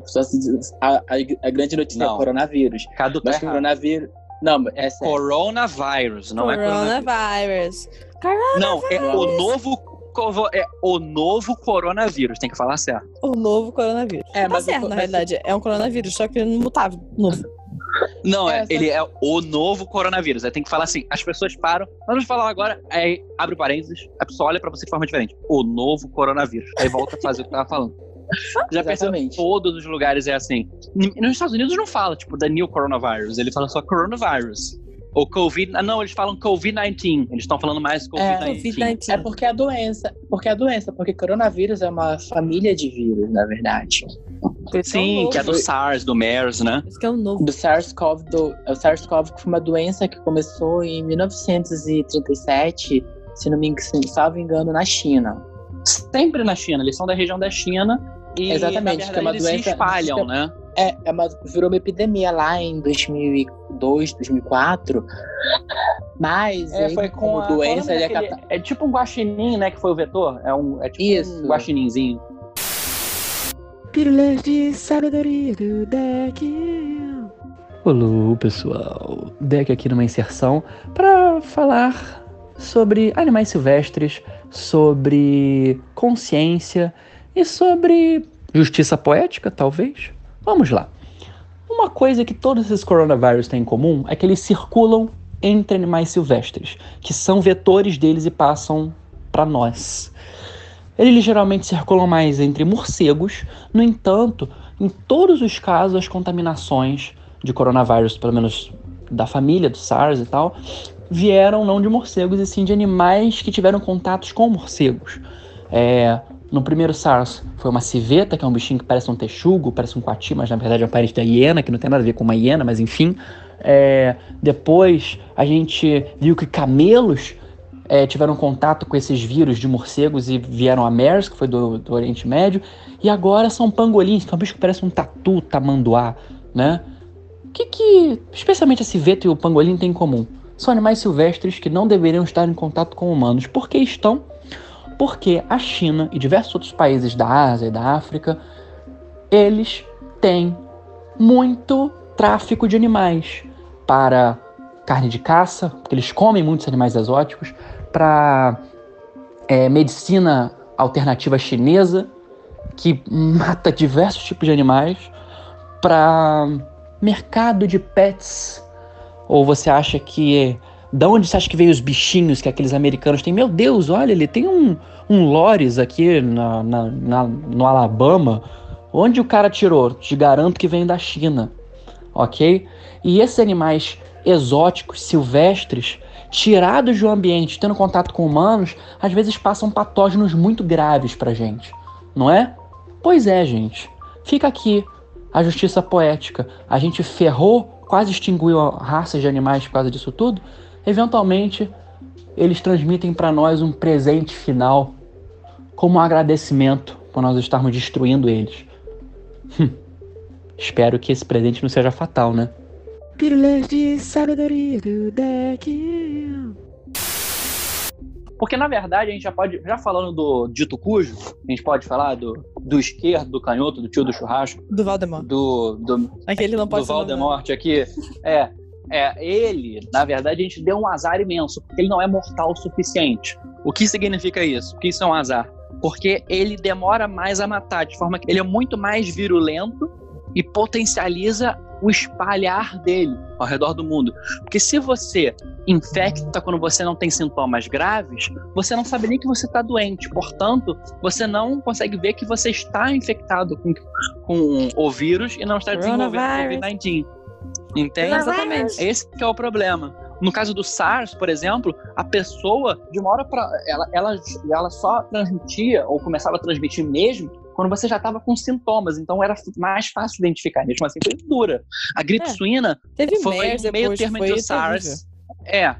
A, a, a, grande notícia é não. é coronavírus. Caducar Mas coronavírus, não, é sério. Coronavirus, não coronavírus. é coronavírus. Não, é o novo é o novo coronavírus, tem que falar certo. O novo coronavírus. É, tá mas certo, o... na realidade. É um coronavírus, só que mutável, novo. Não, é, ele é o novo coronavírus. Aí tem que falar assim, as pessoas param. Vamos falar agora, aí abre parênteses, a pessoa olha pra você de forma diferente. O novo coronavírus. Aí volta a fazer o que tava falando. Já percebeu todos os lugares é assim. Nos Estados Unidos não fala, tipo, the new coronavirus. Ele fala só coronavirus. Ou Covid. Ah, não, eles falam Covid-19. Eles estão falando mais Covid-19. É, COVID é porque a doença. Porque a doença, porque coronavírus é uma família de vírus, na verdade. Sim, é que é do SARS, do MERS, né? Esse que é o novo. Do SARS-CoV, do, o SARS-CoV foi uma doença que começou em 1937, se não me salvo engano, na China. Sempre na China, eles são da região da China e, Exatamente, verdade, que é uma doença. se espalham, né? É, é uma, virou uma epidemia lá em 2002, 2004. Mas é, foi com a, doença é, daquele, é, é tipo um guaxinim, né, que foi o vetor. É um é tipo Isso. um guaxininzinho. Pílulas de sabedoria do deck. Olá, pessoal. Deck aqui numa inserção para falar sobre animais silvestres, sobre consciência e sobre justiça poética, talvez? Vamos lá. Uma coisa que todos esses coronavírus têm em comum é que eles circulam entre animais silvestres, que são vetores deles e passam para nós. Eles geralmente circulam mais entre morcegos, no entanto, em todos os casos, as contaminações de coronavírus, pelo menos da família do SARS e tal, vieram não de morcegos e sim de animais que tiveram contatos com morcegos. É, no primeiro SARS foi uma civeta, que é um bichinho que parece um texugo, parece um coati, mas na verdade é um parente da hiena, que não tem nada a ver com uma hiena, mas enfim. É, depois a gente viu que camelos é, tiveram contato com esses vírus de morcegos e vieram a MERS, que foi do, do Oriente Médio. E agora são pangolins, que é um bicho que parece um tatu tamanduá, né? O que, que especialmente a civeta e o pangolim têm em comum? São animais silvestres que não deveriam estar em contato com humanos. Por que estão? Porque a China e diversos outros países da Ásia e da África, eles têm muito tráfico de animais para carne de caça, porque eles comem muitos animais exóticos, para é, medicina alternativa chinesa, que mata diversos tipos de animais, para mercado de pets, ou você acha que da onde você acha que veio os bichinhos que aqueles americanos têm? Meu Deus, olha, ele tem um, um Lores aqui na, na, na, no Alabama. Onde o cara tirou? Te garanto que vem da China, ok? E esses animais exóticos, silvestres, tirados do ambiente, tendo contato com humanos, às vezes passam patógenos muito graves pra gente, não é? Pois é, gente. Fica aqui a justiça poética. A gente ferrou, quase extinguiu raças de animais por causa disso tudo. Eventualmente, eles transmitem para nós um presente final como um agradecimento por nós estarmos destruindo eles. Hum. Espero que esse presente não seja fatal, né? Pílulas de sabedoria do deck. Porque, na verdade, a gente já pode, já falando do dito cujo, a gente pode falar do, do esquerdo, do canhoto, do tio do churrasco. Do Valdemort. Do, do, Aquele não pode do Valdemort aqui. É, é, ele, na verdade, a gente deu um azar imenso, porque ele não é mortal o suficiente. O que significa isso? O que isso é um azar? Porque ele demora mais a matar, de forma que ele é muito mais virulento e potencializa o espalhar dele ao redor do mundo. Porque se você infecta quando você não tem sintomas graves, você não sabe nem que você está doente. Portanto, você não consegue ver que você está infectado com, com o vírus e não está desenvolvendo Covid-19. Entende? Exatamente. Esse que é o problema. No caso do SARS, por exemplo, a pessoa, de uma hora para ela, ela, ela só transmitia ou começava a transmitir mesmo quando você já estava com sintomas, então era mais fácil identificar. Mesmo assim, foi dura. A gripe é, suína foi meio termo entre o SARS. É,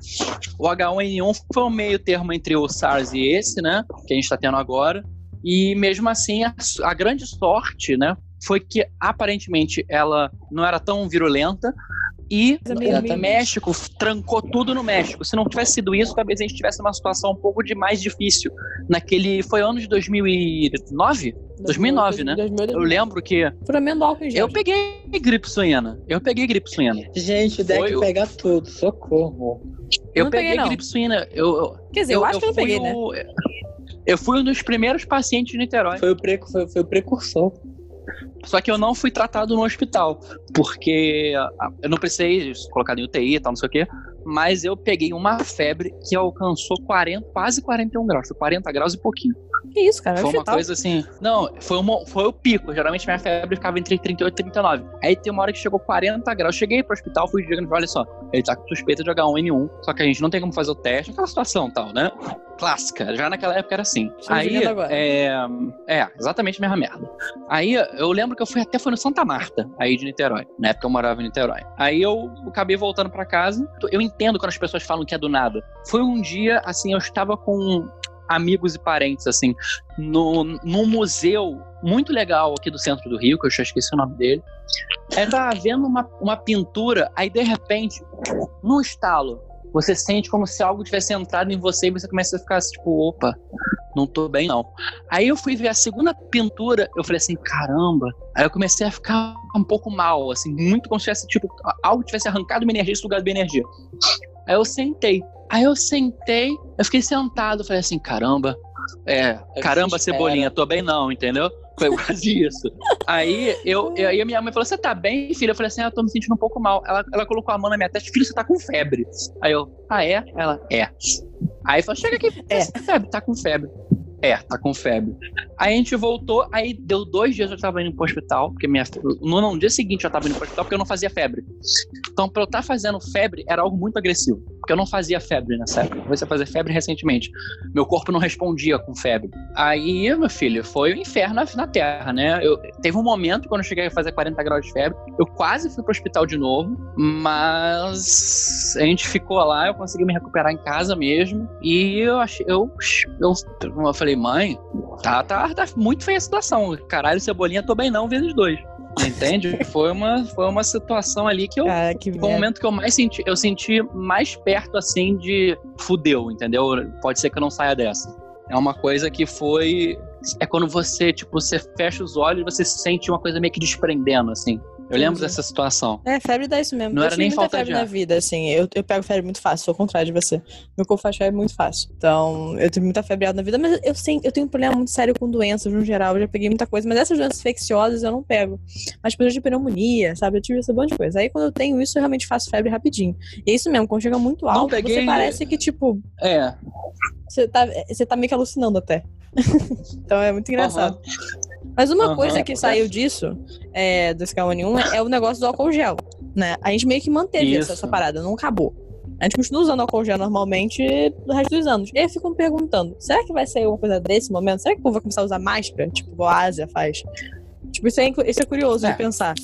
o H1N1 foi um meio termo entre o SARS e esse, né? Que a gente está tendo agora. E mesmo assim, a, a grande sorte, né? Foi que aparentemente ela não era tão virulenta, e o México trancou tudo no México. Se não tivesse sido isso, talvez a gente tivesse uma situação um pouco de mais difícil. Naquele. Foi ano de 2009? 2009, né? 2009. Eu lembro que. Furamento álcool em gel. Eu peguei gripe suína. Eu peguei gripe suína. Gente, o deck Foi... pega tudo. Socorro. Eu, eu peguei, peguei gripe suína. Eu, Quer dizer, eu, eu acho eu que eu peguei, né? o... né? Eu fui um dos primeiros pacientes de Niterói. Foi o, pre... foi, foi o precursor. Só que eu não fui tratado no hospital, porque eu não precisei colocar em UTI e tal, não sei o quê, mas eu peguei uma febre que alcançou 40, quase 41 graus, foi 40 graus e pouquinho. Que isso, cara? Foi uma coisa assim. Não, foi, uma, foi o pico. Geralmente minha febre ficava entre 38 e 39. Aí tem uma hora que chegou 40 graus. Cheguei pro hospital, fui diagnosticado, olha só, ele tá com suspeita de H1N1, só que a gente não tem como fazer o teste, aquela situação tal, né? Clássica. Já naquela época era assim. Aí, é, é, exatamente a mesma merda. Aí eu lembro que eu fui até foi no Santa Marta, aí de Niterói. Na época eu morava em Niterói. Aí eu acabei voltando para casa. Eu entendo quando as pessoas falam que é do nada. Foi um dia, assim, eu estava com amigos e parentes, assim, no, num museu muito legal aqui do centro do Rio, que eu já esqueci o nome dele. Eu tava vendo uma, uma pintura, aí de repente, num estalo, você sente como se algo tivesse entrado em você e você começa a ficar assim, tipo, opa, não tô bem não. Aí eu fui ver a segunda pintura, eu falei assim, caramba. Aí eu comecei a ficar um pouco mal, assim, muito como se tivesse, tipo, algo tivesse arrancado minha energia e sugado minha energia. Aí eu sentei. Aí eu sentei, eu fiquei sentado, falei assim, caramba, é, caramba, cebolinha, tô bem não, entendeu? Foi quase isso. aí eu, eu, aí a minha mãe falou: Você tá bem, filha? Eu falei assim: ah, Eu tô me sentindo um pouco mal. Ela, ela colocou a mão na minha testa: Filho, você tá com febre. Aí eu: Ah, é? Ela: É. Aí falou: Chega aqui, é, febre, tá com febre. É, tá com febre. Aí a gente voltou, aí deu dois dias eu tava indo pro hospital, porque minha. No, no dia seguinte eu tava indo pro hospital porque eu não fazia febre. Então, pra eu estar tá fazendo febre era algo muito agressivo. Porque eu não fazia febre nessa época. Eu comecei a fazer febre recentemente. Meu corpo não respondia com febre. Aí, meu filho, foi o um inferno na, Terra, né? Eu, teve um momento quando eu cheguei a fazer 40 graus de febre, eu quase fui pro hospital de novo, mas a gente ficou lá, eu consegui me recuperar em casa mesmo. E eu achei. Eu, eu, eu falei, mãe, tá, tá, tá muito feia a situação. Caralho, cebolinha, tô bem não, vezes dois. Entende? foi, uma, foi uma situação ali que eu. Cara, que foi o momento que eu mais senti. Eu senti mais perto, assim, de fudeu, entendeu? Pode ser que eu não saia dessa. É uma coisa que foi. É quando você, tipo, você fecha os olhos e você sente uma coisa meio que desprendendo, assim. Eu lembro dessa situação. É, febre dá isso mesmo. Não eu era nem falta febre de na vida, assim. Eu, eu pego febre muito fácil, sou o contrário de você. Meu corpo faz febre muito fácil. Então, eu tenho muita febre na vida, mas eu, sim, eu tenho um problema muito sério com doenças no geral. Eu já peguei muita coisa, mas essas doenças infecciosas eu não pego. Mas por de pneumonia, sabe? Eu tive essa banda de coisa. Aí quando eu tenho isso, eu realmente faço febre rapidinho. E é isso mesmo, quando chega muito alto, peguei... você parece que, tipo. É. Você tá, você tá meio que alucinando até. então é muito engraçado. Uhum. Mas uma uhum, coisa que saiu disso, é, do Sky 1 é o negócio do álcool gel, né? A gente meio que manteve essa, essa, parada, não acabou. A gente continua usando álcool gel normalmente no resto dos anos. E aí ficam perguntando: será que vai sair alguma coisa desse momento? Será que o povo vai começar a usar máscara? Tipo, a Ásia faz. Tipo, isso é, isso é curioso é. de pensar.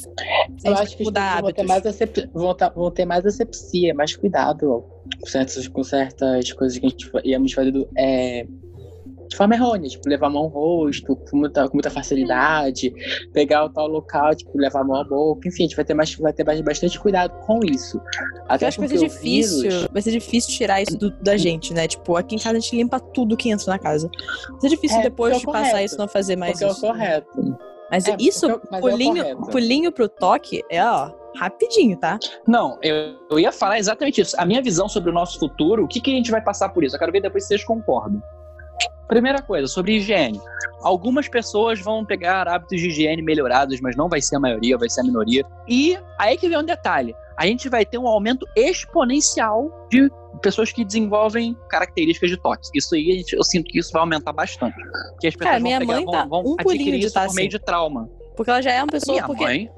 Eu acho que mudar vão ter, mais acep... vão, tá, vão ter mais asepsia, mais cuidado com certas, com certas coisas que a gente íamos fazendo. É de forma errônea, tipo, levar a mão ao rosto com muita, com muita facilidade, pegar o tal local, tipo, levar a mão à boca, enfim, a gente vai ter, mais, vai ter bastante cuidado com isso. Até eu acho que vai ser difícil, vírus... vai ser difícil tirar isso do, da gente, né? Tipo, aqui em casa a gente limpa tudo que entra na casa. Vai ser difícil é, depois é de passar isso não fazer mais porque isso. É o correto. Mas é, isso, mas pulinho, é pulinho pro toque, é ó, rapidinho, tá? Não, eu, eu ia falar exatamente isso. A minha visão sobre o nosso futuro, o que, que a gente vai passar por isso? Eu quero ver depois se vocês concordam. Primeira coisa, sobre higiene. Algumas pessoas vão pegar hábitos de higiene melhorados, mas não vai ser a maioria, vai ser a minoria. E aí que vem um detalhe: a gente vai ter um aumento exponencial de pessoas que desenvolvem características de toque. Isso aí, eu sinto que isso vai aumentar bastante. Porque as pessoas Cara, minha pegar, mãe tá vão, vão um adquirir isso por meio assim. de trauma. Porque ela já é uma pessoa. Minha porque... mãe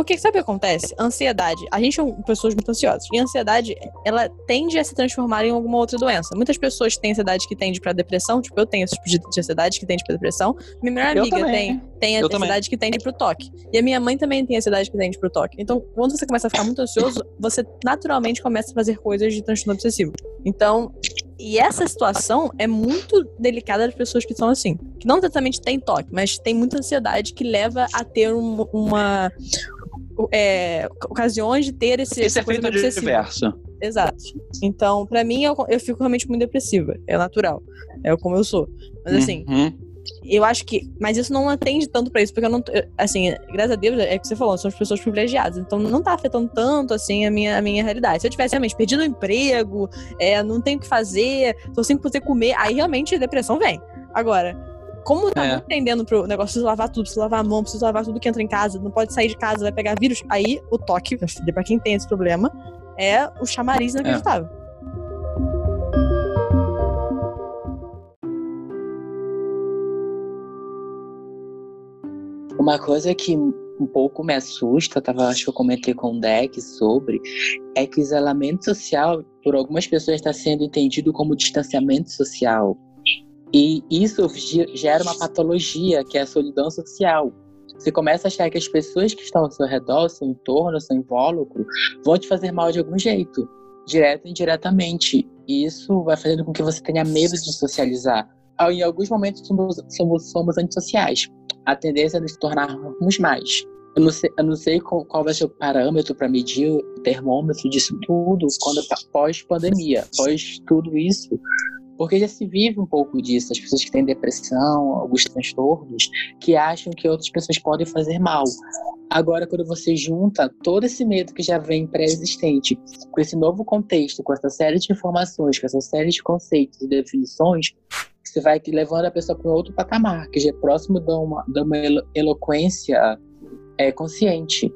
porque sabe o que acontece? Ansiedade. A gente é pessoas muito ansiosas. E a ansiedade, ela tende a se transformar em alguma outra doença. Muitas pessoas têm ansiedade que tende pra depressão. Tipo, eu tenho esse tipo de ansiedade que tende pra depressão. Minha melhor amiga tem, tem a ansiedade que tende pro toque. E a minha mãe também tem ansiedade que tende pro toque. Então, quando você começa a ficar muito ansioso, você naturalmente começa a fazer coisas de transtorno obsessivo. Então, e essa situação é muito delicada das pessoas que são assim. Que não exatamente tem toque, mas tem muita ansiedade que leva a ter um, uma, é, ocasiões de ter esse, esse efeito diverso. Exato. Então, para mim, eu, eu, fico realmente muito depressiva. É natural. É como eu sou. Mas assim, uhum. eu acho que. Mas isso não atende tanto para isso, porque eu não. Assim, graças a Deus, é o que você falou, são as pessoas privilegiadas. Então não tá afetando tanto, assim, a minha, a minha realidade. Se eu tivesse realmente perdido o emprego, é, não tenho o que fazer, tô sem poder comer, aí realmente a depressão vem. Agora, como tá é. muito tendendo pro negócio de lavar tudo, precisa lavar a mão, precisa lavar tudo que entra em casa, não pode sair de casa, vai pegar vírus. Aí o toque, para quem tem esse problema, é o chamariz inacreditável. É. Uma coisa que um pouco me assusta, tava, acho que eu comentei com o Deck sobre, é que o isolamento social, por algumas pessoas, está sendo entendido como distanciamento social. E isso gera uma patologia, que é a solidão social. Você começa a achar que as pessoas que estão ao seu redor, seu entorno, seu invólucro, vão te fazer mal de algum jeito, direto ou indiretamente. E isso vai fazendo com que você tenha medo de socializar. Em alguns momentos somos, somos, somos antissociais. A tendência é nos tornarmos mais. Eu não sei, eu não sei qual, qual vai ser o parâmetro para medir o termômetro disso tudo quando pós-pandemia, pós tudo isso, porque já se vive um pouco disso, as pessoas que têm depressão, alguns transtornos, que acham que outras pessoas podem fazer mal. Agora, quando você junta todo esse medo que já vem pré-existente com esse novo contexto, com essa série de informações, com essa série de conceitos e definições, você vai levando a pessoa para um outro patamar, que já é próximo de uma, de uma eloquência é, consciente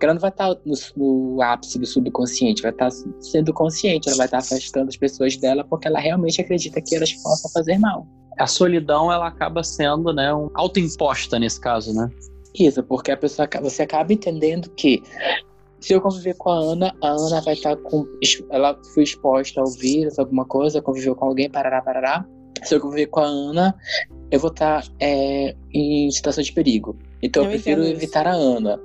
ela não vai estar no, no, ápice do subconsciente, vai estar sendo consciente, ela vai estar afastando as pessoas dela porque ela realmente acredita que elas possam fazer mal. A solidão, ela acaba sendo, né, um autoimposta nesse caso, né? Isso, porque a pessoa, você acaba entendendo que se eu conviver com a Ana, a Ana vai estar com. Ela foi exposta ao vírus, alguma coisa, conviveu com alguém, parará, parará. Se eu conviver com a Ana, eu vou estar é, em situação de perigo. Então eu, eu prefiro evitar a Ana.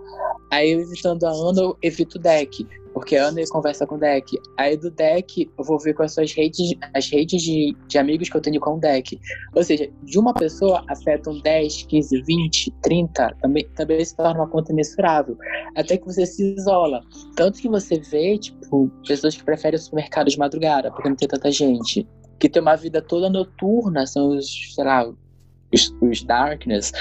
Aí eu evitando a Ana, eu evito o deck. Porque a Ana conversa com o deck. Aí do deck, eu vou ver são as redes, as redes de, de amigos que eu tenho com o deck. Ou seja, de uma pessoa afetam 10, 15, 20, 30, também, também se torna uma conta mensurável. Até que você se isola. Tanto que você vê, tipo, pessoas que preferem o supermercado de madrugada, porque não tem tanta gente. Que tem uma vida toda noturna, são os, sei lá, os, os darkness.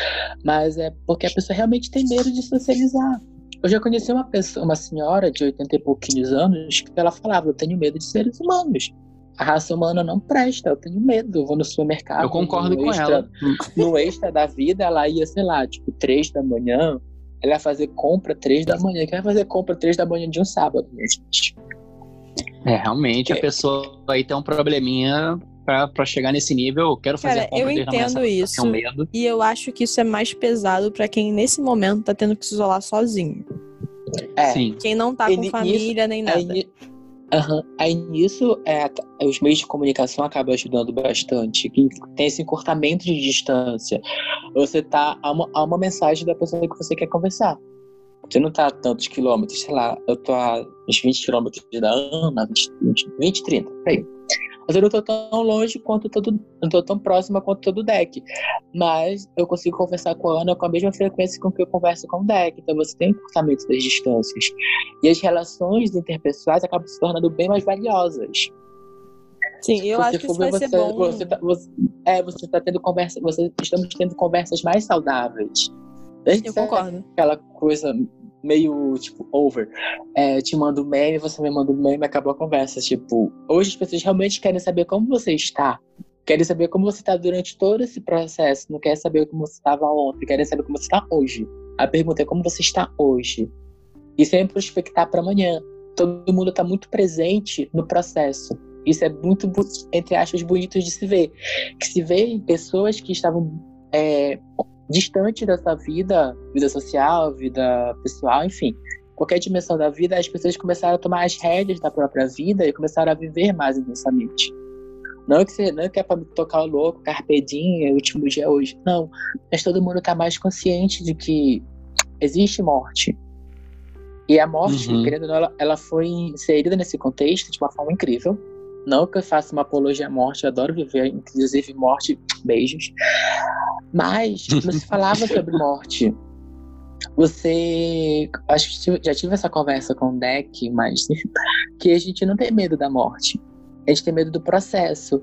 Mas é porque a pessoa realmente tem medo de socializar. Eu já conheci uma pessoa, uma senhora de 80 e pouquinhos anos, que ela falava: Eu tenho medo de seres humanos. A raça humana não presta, eu tenho medo. Eu vou no supermercado. Eu concordo com extra, ela. No extra da vida, ela ia, sei lá, tipo, três da manhã. Ela ia fazer compra três da manhã. Quem vai fazer compra três da manhã de um sábado, gente? É, realmente, é. a pessoa aí tem um probleminha para chegar nesse nível. Eu quero fazer Cara, eu entendo isso. E eu acho que isso é mais pesado para quem nesse momento tá tendo que se isolar sozinho. É. Sim. Quem não tá com família nem nada. Uhum. Aí nisso, é, os meios de comunicação acabam ajudando bastante. Tem esse encurtamento de distância. Você tá a uma, a uma mensagem da pessoa que você quer conversar. Você não tá a tantos quilômetros, sei lá, eu tô a uns 20 quilômetros da Ana, 20, 20, 20 30, por aí. Mas eu não tô tão longe quanto todo. Não tô tão próxima quanto todo deck. Mas eu consigo conversar com a Ana com a mesma frequência com que eu converso com o deck. Então você tem encurtamento das distâncias. E as relações interpessoais acabam se tornando bem mais valiosas. Sim, eu acho que isso vai você, ser bom. Você tá, você, é, você tá tendo conversa, você estamos tendo conversas mais saudáveis. Eu concordo. Aquela coisa meio, tipo, over. É, te mando meme, você me manda um meme, acabou a conversa. Tipo, hoje as pessoas realmente querem saber como você está. Querem saber como você está durante todo esse processo. Não querem saber como você estava ontem, querem saber como você está hoje. A pergunta é como você está hoje. E sempre prospectar para amanhã. Todo mundo está muito presente no processo. Isso é muito, entre aspas, bonito de se ver. Que se vê em pessoas que estavam é, distante dessa vida, vida social, vida pessoal, enfim, qualquer dimensão da vida, as pessoas começaram a tomar as rédeas da própria vida e começaram a viver mais intensamente. Não que, você, não que é para tocar o louco, carpedinho, é o último dia hoje. Não. Mas todo mundo está mais consciente de que existe morte. E a morte, uhum. querendo ou não, ela, ela foi inserida nesse contexto de uma forma incrível. Não que eu faça uma apologia à morte, eu adoro viver, inclusive morte, beijos. Mas não se falava sobre morte. Você. Acho que já tive essa conversa com o Deck, mas que a gente não tem medo da morte. A gente tem medo do processo.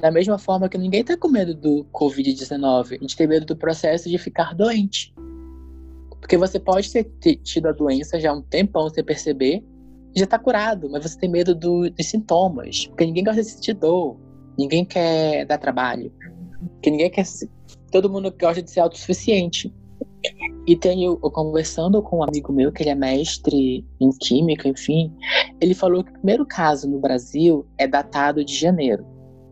Da mesma forma que ninguém tá com medo do Covid-19. A gente tem medo do processo de ficar doente. Porque você pode ter tido a doença já há um tempão sem perceber, já tá curado, mas você tem medo do, dos sintomas. Porque ninguém gosta de sentir dor. Ninguém quer dar trabalho. Porque ninguém quer todo mundo gosta de ser autossuficiente. E tenho, eu conversando com um amigo meu, que ele é mestre em química, enfim, ele falou que o primeiro caso no Brasil é datado de janeiro.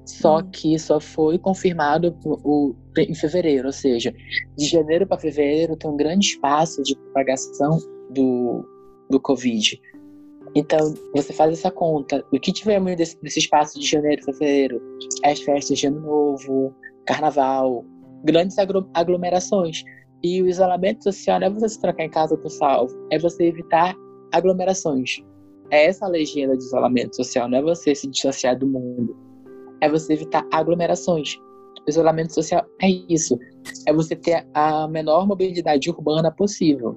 Só hum. que só foi confirmado o, em fevereiro, ou seja, de janeiro para fevereiro tem um grande espaço de propagação do, do Covid. Então, você faz essa conta. O que tivemos desse, desse espaço de janeiro fevereiro? As festas de ano novo, carnaval, grandes aglomerações. E o isolamento social não é você se trancar em casa do salvo, é você evitar aglomerações. É essa a legenda de isolamento social, não é você se distanciar do mundo. É você evitar aglomerações. O isolamento social é isso. É você ter a menor mobilidade urbana possível.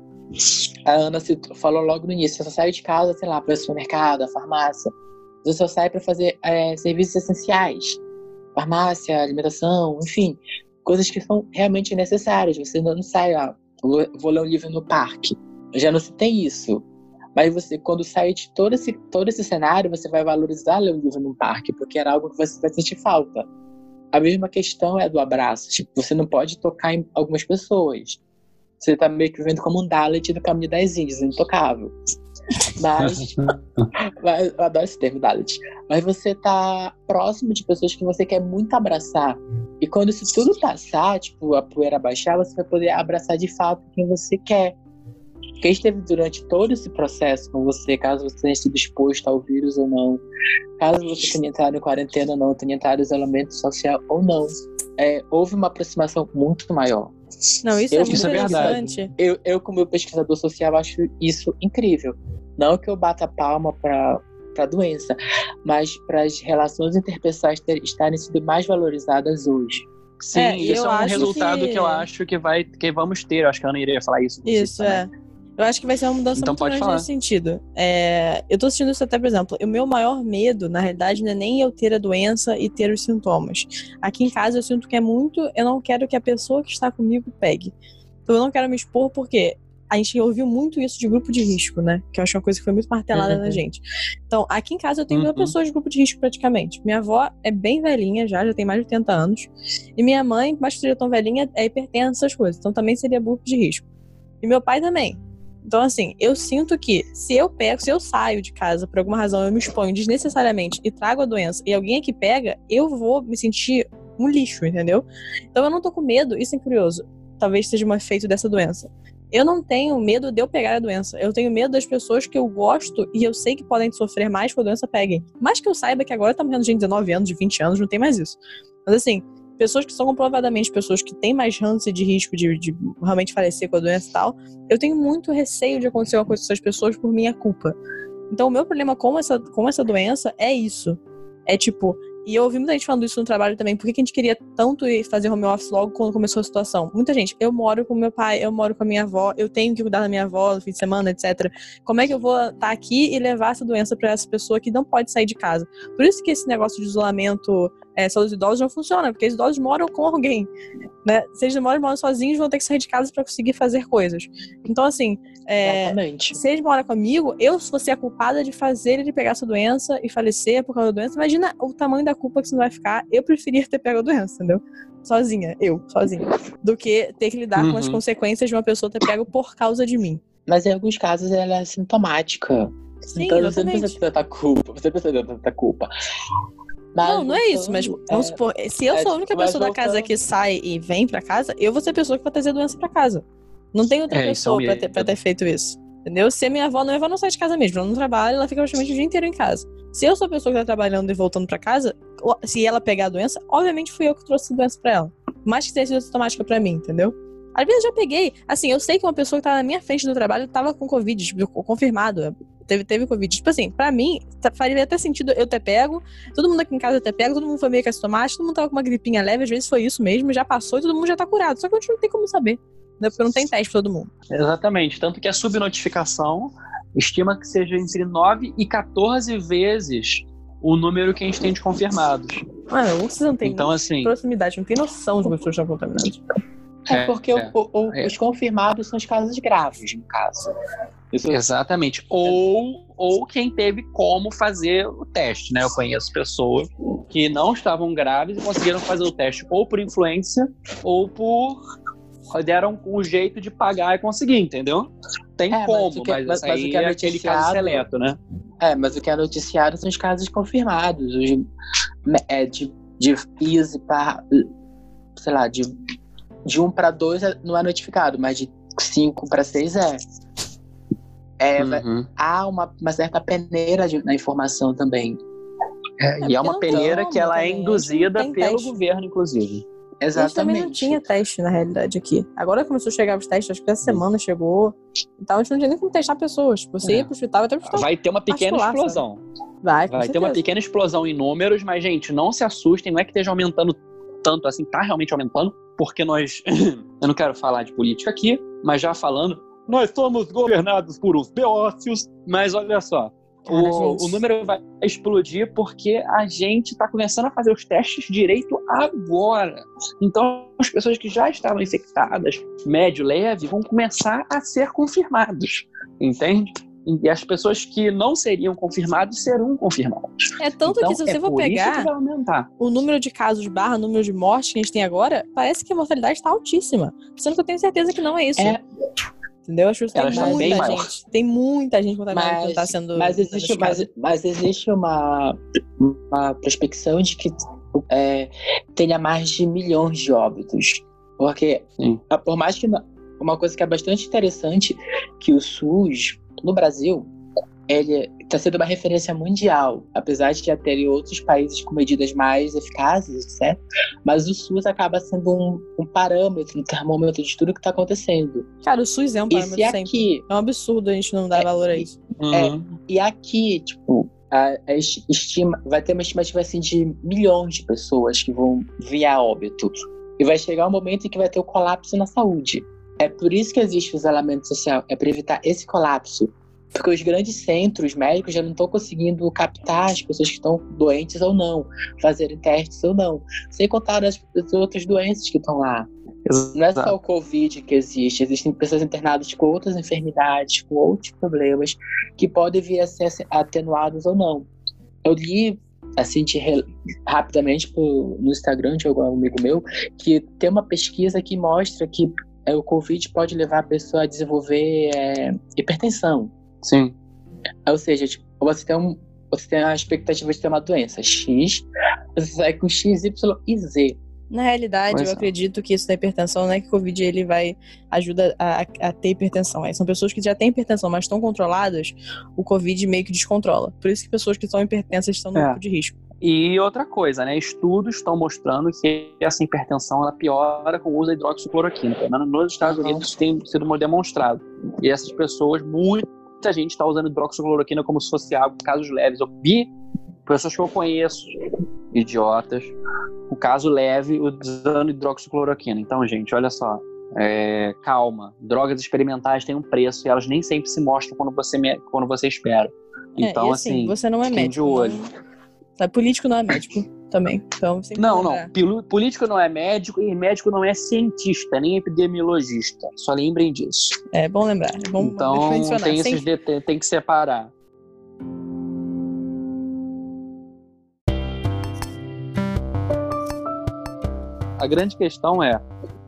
A Ana falou logo no início, você só sai de casa, sei lá, para o supermercado, a farmácia. Você só sai para fazer é, serviços essenciais. Farmácia, alimentação, enfim coisas que são realmente necessárias. Você não sai lá, vou ler um livro no parque. Já não se tem isso. Mas você, quando sai de todo esse, todo esse cenário, você vai valorizar ler um livro no parque, porque era algo que você vai sentir falta. A mesma questão é do abraço. Tipo, você não pode tocar em algumas pessoas. Você tá meio que vivendo como um Dalit do caminho das Índias, intocável. Mas, mas eu adoro esse termo, Dalit. Mas você tá próximo de pessoas que você quer muito abraçar. E quando isso tudo passar, tipo, a poeira baixar, você vai poder abraçar de fato quem você quer. Quem esteve durante todo esse processo com você, caso você tenha sido exposto ao vírus ou não, caso você tenha entrado em quarentena ou não, tenha entrado em isolamento social ou não, é, houve uma aproximação muito maior. Não, isso eu, é muito isso é verdade. Eu, eu, como pesquisador social, acho isso incrível. Não que eu bata palma para a doença, mas para as relações interpessoais ter, estarem sendo mais valorizadas hoje. Sim, é, isso é um resultado que... que... eu acho que vai que vamos ter. Eu acho que a Ana iria falar isso. Isso, é. Eu acho que vai ser uma mudança então, muito grande falar. nesse sentido. É, eu tô assistindo isso até, por exemplo, o meu maior medo, na realidade, não é nem eu ter a doença e ter os sintomas. Aqui em casa eu sinto que é muito, eu não quero que a pessoa que está comigo pegue. Então eu não quero me expor porque a gente ouviu muito isso de grupo de risco, né? Que eu acho uma coisa que foi muito martelada uhum. na gente. Então, aqui em casa eu tenho uhum. duas pessoas de grupo de risco praticamente. Minha avó é bem velhinha já, já tem mais de 80 anos. E minha mãe, mais que seja tão velhinha, é hipertensa, essas coisas. Então também seria grupo de risco. E meu pai também. Então, assim, eu sinto que se eu pego, se eu saio de casa por alguma razão, eu me exponho desnecessariamente e trago a doença e alguém aqui pega, eu vou me sentir um lixo, entendeu? Então eu não tô com medo, isso é curioso. Talvez seja um efeito dessa doença. eu não tenho medo de eu pegar a doença. Eu tenho medo das pessoas que eu gosto e eu sei que podem sofrer mais quando a doença peguem. Mas que eu saiba que agora tá morrendo gente de 19 anos, de 20 anos, não tem mais isso. Mas assim, pessoas que são comprovadamente pessoas que têm mais chance de risco de, de, realmente falecer com a doença e tal, eu tenho muito receio de acontecer uma coisa com essas pessoas por minha culpa. Então, o meu problema com essa, com essa doença é isso. É tipo, e eu ouvi muita gente falando isso no trabalho também. Por que, a gente queria tanto fazer home office logo quando começou a situação? Muita gente, eu moro com meu pai, eu moro com a minha avó, eu tenho que cuidar da minha avó no fim de semana, etc. Como é que eu vou estar tá aqui e levar essa doença para essa pessoa que não pode sair de casa? Por isso que esse negócio de isolamento é, só os idosos não funciona, porque os idosos moram com alguém. Né? Se eles moram, moram sozinhos, vão ter que sair de casa para conseguir fazer coisas. Então, assim, é, se eles moram comigo, eu vou ser a culpada de fazer ele pegar essa doença e falecer por causa da doença. Imagina o tamanho da culpa que isso não vai ficar. Eu preferia ter pego a doença, entendeu? Sozinha, eu, sozinha. Do que ter que lidar uhum. com as uhum. consequências de uma pessoa ter pego por causa de mim. Mas em alguns casos ela é sintomática. Sim, então exatamente. você não precisa ter tanta culpa. Você precisa ter tanta culpa. Mas não, não é isso, mas vamos é, supor, se eu é, sou a única pessoa da casa que sai e vem pra casa, eu vou ser a pessoa que vai trazer a doença pra casa. Não tem outra é, pessoa pra ter, pra ter feito isso. Entendeu? Se a minha avó não, minha avó não sai de casa mesmo, ela não trabalha, ela fica praticamente o dia inteiro em casa. Se eu sou a pessoa que tá trabalhando e voltando pra casa, se ela pegar a doença, obviamente fui eu que trouxe a doença pra ela. Mais que tenha sido sintomática pra mim, entendeu? Às vezes eu já peguei. Assim, eu sei que uma pessoa que tava na minha frente do trabalho tava com Covid, tipo, confirmado. Teve, teve Covid. Tipo assim, pra mim, tá, faria até sentido eu ter pego. Todo mundo aqui em casa ter pego, todo mundo foi meio que assintomático, todo mundo tava com uma gripinha leve, às vezes foi isso mesmo, já passou e todo mundo já tá curado. Só que a gente não tem como saber. Né? Porque não tem teste pra todo mundo. Exatamente. Tanto que a subnotificação estima que seja entre 9 e 14 vezes o número que a gente tem de confirmados. Mano, vocês não têm então, assim, proximidade, não tem noção de pessoas estão contaminadas. É, porque é, o, o, é. os confirmados são os casos graves, no caso. Isso... Exatamente. Ou, ou quem teve como fazer o teste, né? Eu conheço pessoas que não estavam graves e conseguiram fazer o teste ou por influência ou por deram um jeito de pagar e conseguir, entendeu? Tem é, como, mas, mas, mas, mas o que é, é aquele caso seleto, né? É, mas o que é noticiado são os casos confirmados, os, é, de, de ISE para, sei lá, de de 1 para 2 não é notificado, mas de 5 para 6 é. É uhum. Há uma, uma, certa peneira de, na informação também. É, é e é uma peneira que ela é induzida pelo teste. governo, inclusive. Exatamente. A gente também não tinha teste, na realidade, aqui. Agora começou a chegar os testes, acho que essa semana chegou. Então a gente não tinha nem como testar pessoas. Você é. ia pro hospital, até pro hospital. Vai ter uma pequena explosão. Sabe? Vai, Vai ter uma pequena explosão em números, mas, gente, não se assustem, não é que esteja aumentando tanto assim, tá realmente aumentando, porque nós. eu não quero falar de política aqui, mas já falando, nós somos governados por uns beócios, mas olha só. o, o, número vai explodir porque a gente está começando a fazer os testes direito agora. Então, as pessoas que já estavam infectadas, médio, leve, vão começar a ser confirmados. Entende? E as pessoas que não seriam confirmadas serão confirmadas. É tanto então, que se você é for pegar o número de casos barra número de mortes que a gente tem agora, parece que a mortalidade está altíssima. Sendo que eu tenho certeza que não é isso. É. Entendeu? Acho que tem muita gente. Tem muita gente contaminada mas, que está sendo. Mas existe, mas, mas, existe uma, uma prospecção de que é, tenha mais de milhões de óbitos. Porque, Sim. por mais que. Uma coisa que é bastante interessante que o SUS no Brasil, ele está sendo uma referência mundial, apesar de já terem outros países com medidas mais eficazes, certo? Mas o SUS acaba sendo um, um parâmetro, um termômetro de tudo que está acontecendo. Cara, o SUS é um parâmetro sempre. Aqui, é um absurdo a gente não dar é, valor a isso. É, uhum. e aqui, tipo, a, a, estima, vai ter uma estimativa assim de milhões de pessoas que vão via óbito. E vai chegar um momento em que vai ter o um colapso na saúde. É por isso que existe o isolamento social, é para evitar esse colapso. Porque os grandes centros médicos já não estão conseguindo captar as pessoas que estão doentes ou não, fazerem testes ou não. Sem contar as, as outras doenças que estão lá. Exato. Não é só o Covid que existe, existem pessoas internadas com outras enfermidades, com outros problemas, que podem vir a ser atenuados ou não. Eu li, assim, de, rapidamente no Instagram de algum amigo meu, que tem uma pesquisa que mostra que é, o Covid pode levar a pessoa a desenvolver é, hipertensão. Sim. Ou seja, tipo, você tem um, você tem a expectativa de ter uma doença X, você sai com X, Y e Z. Na realidade, pois eu é. acredito que isso da hipertensão não é que o Covid ele vai ajuda a, a, ter hipertensão. É, são pessoas que já têm hipertensão, mas estão controladas, o Covid meio que descontrola. Por isso que pessoas que são hipertensas estão no é. grupo de risco. E outra coisa, né? Estudos estão mostrando que essa hipertensão ela piora com o uso da hidroxicloroquina. Nos Estados Unidos tem sido demonstrado. E essas pessoas, muita gente está usando hidroxicloroquina como se fosse algo, casos leves. Eu vi pessoas que eu conheço, idiotas, o caso leve usando hidroxicloroquina. Então, gente, olha só. É, calma, drogas experimentais têm um preço e elas nem sempre se mostram quando você, quando você espera. É, então, é, assim, assim, você não é médico. De olho. Não... Político não é médico também. Então, não, não. Político não é médico e médico não é cientista, nem epidemiologista. Só lembrem disso. É bom lembrar. É bom então, tem, esses de, tem que separar. A grande questão é,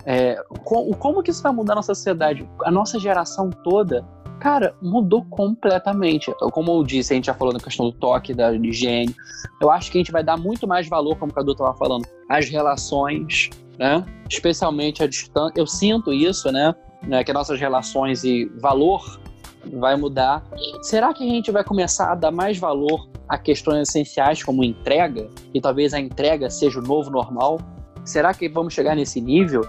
é como, como que isso vai mudar a nossa sociedade? A nossa geração toda, cara, mudou completamente. Como eu disse, a gente já falou na questão do toque, da higiene. Eu acho que a gente vai dar muito mais valor, como o Cadu estava falando, às relações, né? Especialmente a distância. Eu sinto isso, né? né? Que nossas relações e valor vai mudar. Será que a gente vai começar a dar mais valor a questões essenciais como entrega? E talvez a entrega seja o novo normal? Será que vamos chegar nesse nível?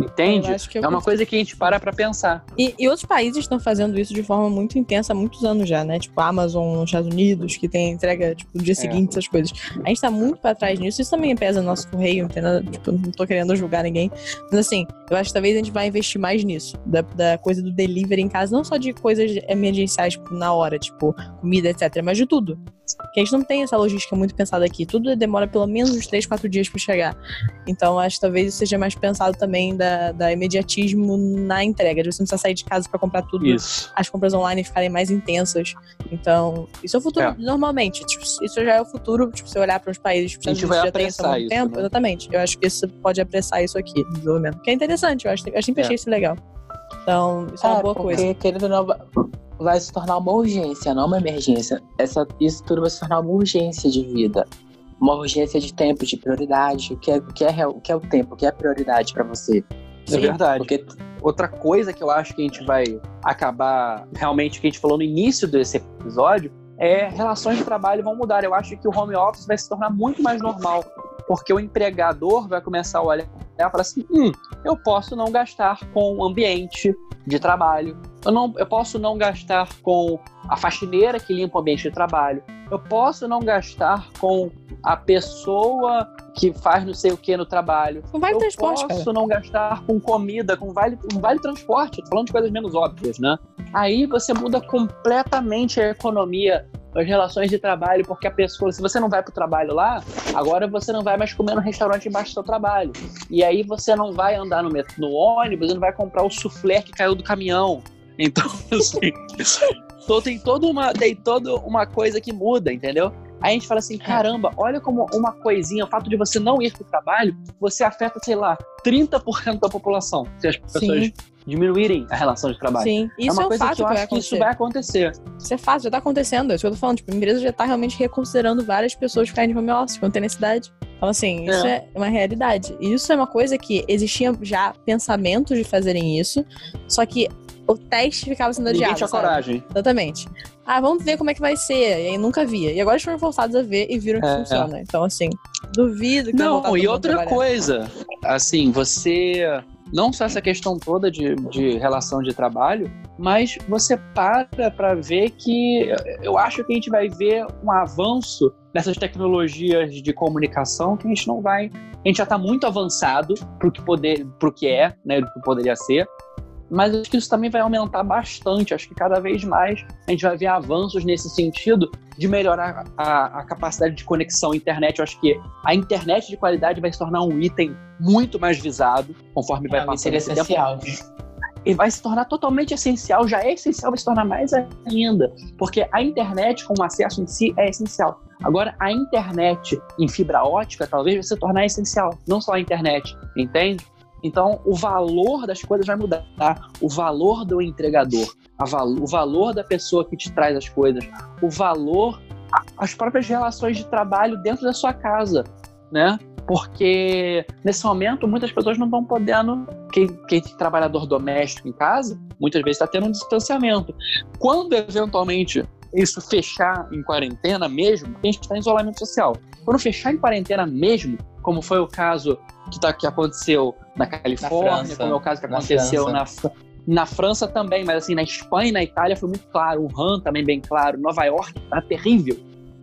Entende? é uma coisa que a gente para pra pensar. E, e, outros países estão fazendo isso de forma muito intensa há muitos anos já, né? Tipo, a Amazon nos Estados Unidos, que tem entrega, tipo, no dia é. seguinte, essas coisas. A gente tá muito pra trás nisso. Isso também pesa no nosso correio, entendeu? Tipo, não tô querendo julgar ninguém. Mas assim, eu acho que talvez a gente vai investir mais nisso. Da, da coisa do delivery em casa, não só de coisas emergenciais, tipo, na hora, tipo, comida, etc. Mas de tudo. Que a gente não tem essa logística muito pensada aqui. Tudo demora pelo menos uns 3, 4 dias para chegar. Então, acho que talvez isso seja mais pensado também da, da imediatismo na entrega. De você não precisar sair de casa para comprar tudo. Isso. As compras online ficarem mais intensas. Então, isso é o futuro, é. normalmente. Tipo, isso já é o futuro, tipo, você olhar para os países que vai já tem isso há muito isso, tempo. Né? Exatamente. Eu acho que isso pode apressar isso aqui, no desenvolvimento. Que é interessante, eu, acho, eu sempre achei é. isso legal. Então, isso é, é uma boa porque, coisa. Querendo não, vai se tornar uma urgência, não uma emergência. Essa, isso tudo vai se tornar uma urgência de vida. Uma urgência de tempo, de prioridade. O que é o, que é, o, que é o tempo? O que é a prioridade para você? É Sim, verdade. Porque outra coisa que eu acho que a gente vai acabar realmente, que a gente falou no início desse episódio, é relações de trabalho vão mudar. Eu acho que o home office vai se tornar muito mais normal, porque o empregador vai começar a olhar e falar assim: hum, eu posso não gastar com o ambiente de trabalho, eu, não, eu posso não gastar com a faxineira que limpa o ambiente de trabalho, eu posso não gastar com a pessoa que faz não sei o que no trabalho. Com vale eu transporte. posso cara. não gastar com comida, com vale, com vale transporte. Tô falando de coisas menos óbvias, né? Aí você muda completamente a economia as relações de trabalho, porque a pessoa, se você não vai para o trabalho lá, agora você não vai mais comer no restaurante embaixo do seu trabalho. E aí você não vai andar no, metro, no ônibus, não vai comprar o soufflé que caiu do caminhão. Então, assim, tem toda uma, tem toda uma coisa que muda, entendeu? Aí a gente fala assim, é. caramba, olha como uma coisinha, o fato de você não ir para o trabalho, você afeta, sei lá, 30% da população. Se as pessoas Sim. Diminuírem a relação de trabalho. Sim, isso é uma é um coisa fato que eu que acho que isso vai acontecer. Isso é fácil, já tá acontecendo. É isso que eu tô falando. Tipo, a empresa já tá realmente reconsiderando várias pessoas ficarem de home office, quando tem necessidade. Então, assim, isso é. é uma realidade. E isso é uma coisa que existia já pensamentos de fazerem isso, só que o teste ficava sendo adiado. Ninguém tinha sabe? coragem. Exatamente. Ah, vamos ver como é que vai ser. E aí nunca via. E agora eles foram forçados a ver e viram que é, funciona. É. Então, assim, duvido que Não, e outra coisa, assim, você. Não só essa questão toda de, de relação de trabalho, mas você para para ver que eu acho que a gente vai ver um avanço nessas tecnologias de comunicação que a gente não vai. A gente já está muito avançado para o que poder, que é, né, do que poderia ser mas acho que isso também vai aumentar bastante. Acho que cada vez mais a gente vai ver avanços nesse sentido de melhorar a, a capacidade de conexão à internet. Eu acho que a internet de qualidade vai se tornar um item muito mais visado conforme vai é, passando esse essencial. tempo. E vai se tornar totalmente essencial, já é essencial, vai se tornar mais ainda, porque a internet com o acesso em si é essencial. Agora, a internet em fibra ótica talvez vai se tornar essencial, não só a internet, entende? Então, o valor das coisas vai mudar. Tá? O valor do entregador, val o valor da pessoa que te traz as coisas, o valor, as próprias relações de trabalho dentro da sua casa, né? porque nesse momento muitas pessoas não estão podendo. Quem, quem tem trabalhador doméstico em casa, muitas vezes está tendo um distanciamento. Quando eventualmente isso fechar em quarentena mesmo, a gente está em isolamento social. Quando fechar em quarentena mesmo, como foi o caso que, tá, que aconteceu na Califórnia, na como é o caso que aconteceu na, na França também, mas assim, na Espanha e na Itália foi muito claro. O Han também bem claro. Nova York tá terrível.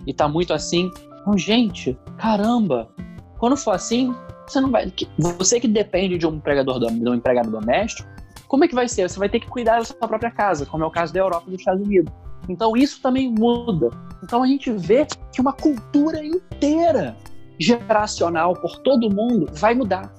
E tá muito assim. Então, gente, caramba, quando for assim, você não vai. Você que depende de um empregador de um empregado doméstico, como é que vai ser? Você vai ter que cuidar da sua própria casa, como é o caso da Europa e dos Estados Unidos. Então isso também muda. Então a gente vê que uma cultura inteira geracional por todo mundo vai mudar.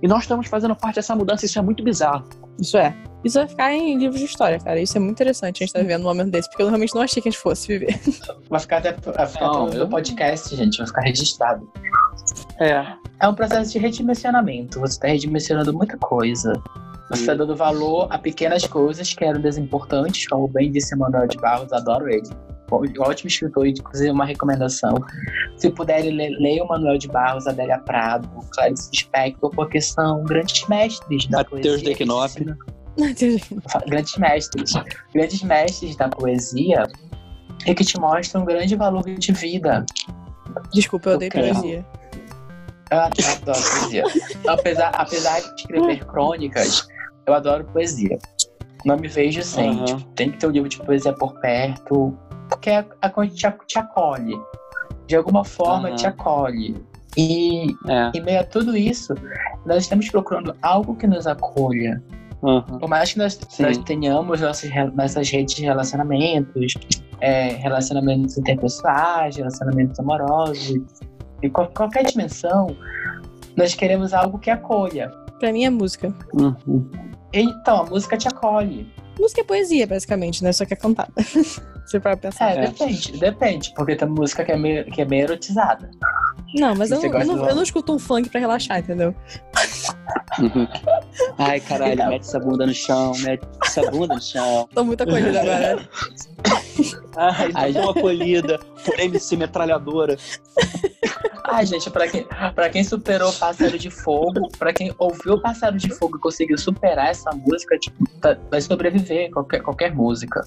E nós estamos fazendo parte dessa mudança, isso é muito bizarro. Isso é. Isso vai ficar em livros de história, cara. Isso é muito interessante a gente tá vivendo num momento desse, porque eu realmente não achei que a gente fosse viver. Vai ficar até, vai ficar não, até no podcast, gente, vai ficar registrado. É. É um processo de redimensionamento. Você está redimensionando muita coisa. Você está dando valor a pequenas coisas que eram desimportantes, como bem disse Manuel de Barros, adoro ele. Ótimo escritor, inclusive uma recomendação. Se puderem, ler, o Manuel de Barros, Adélia Prado, Clarice Spector, porque são grandes mestres da Mateus poesia. Dequinop. grandes mestres. Grandes mestres da poesia e que te mostram um grande valor de vida. Desculpa, eu odeio poesia. Eu adoro poesia. apesar, apesar de escrever crônicas, eu adoro poesia. Não me vejo sem. Uhum. Tipo, tem que ter um livro de poesia por perto, porque a, a te, te acolhe. De alguma forma, uhum. te acolhe. E é. em meio a tudo isso, nós estamos procurando algo que nos acolha. Uhum. Por mais que nós, nós tenhamos nossas, nossas redes de relacionamentos, é, relacionamentos interpessoais, relacionamentos amorosos, em qualquer dimensão, nós queremos algo que acolha. Pra mim é música. Uhum. Então, a música te acolhe. Música é poesia, basicamente, né? Só que é cantada. Você vai pensar. É, depende, depende. Porque tem música que é meio, que é meio erotizada. Não, mas eu, eu, não, eu não escuto um funk pra relaxar, entendeu? Ai, caralho, mete essa bunda no chão, mete essa bunda no chão. Tô muito acolhida agora. Ai, Ai tô acolhida por MC metralhadora. Ai, gente, pra quem, pra quem superou Pássaro de Fogo, pra quem ouviu Pássaro de Fogo e conseguiu superar essa música, tipo, tá, vai sobreviver qualquer, qualquer música.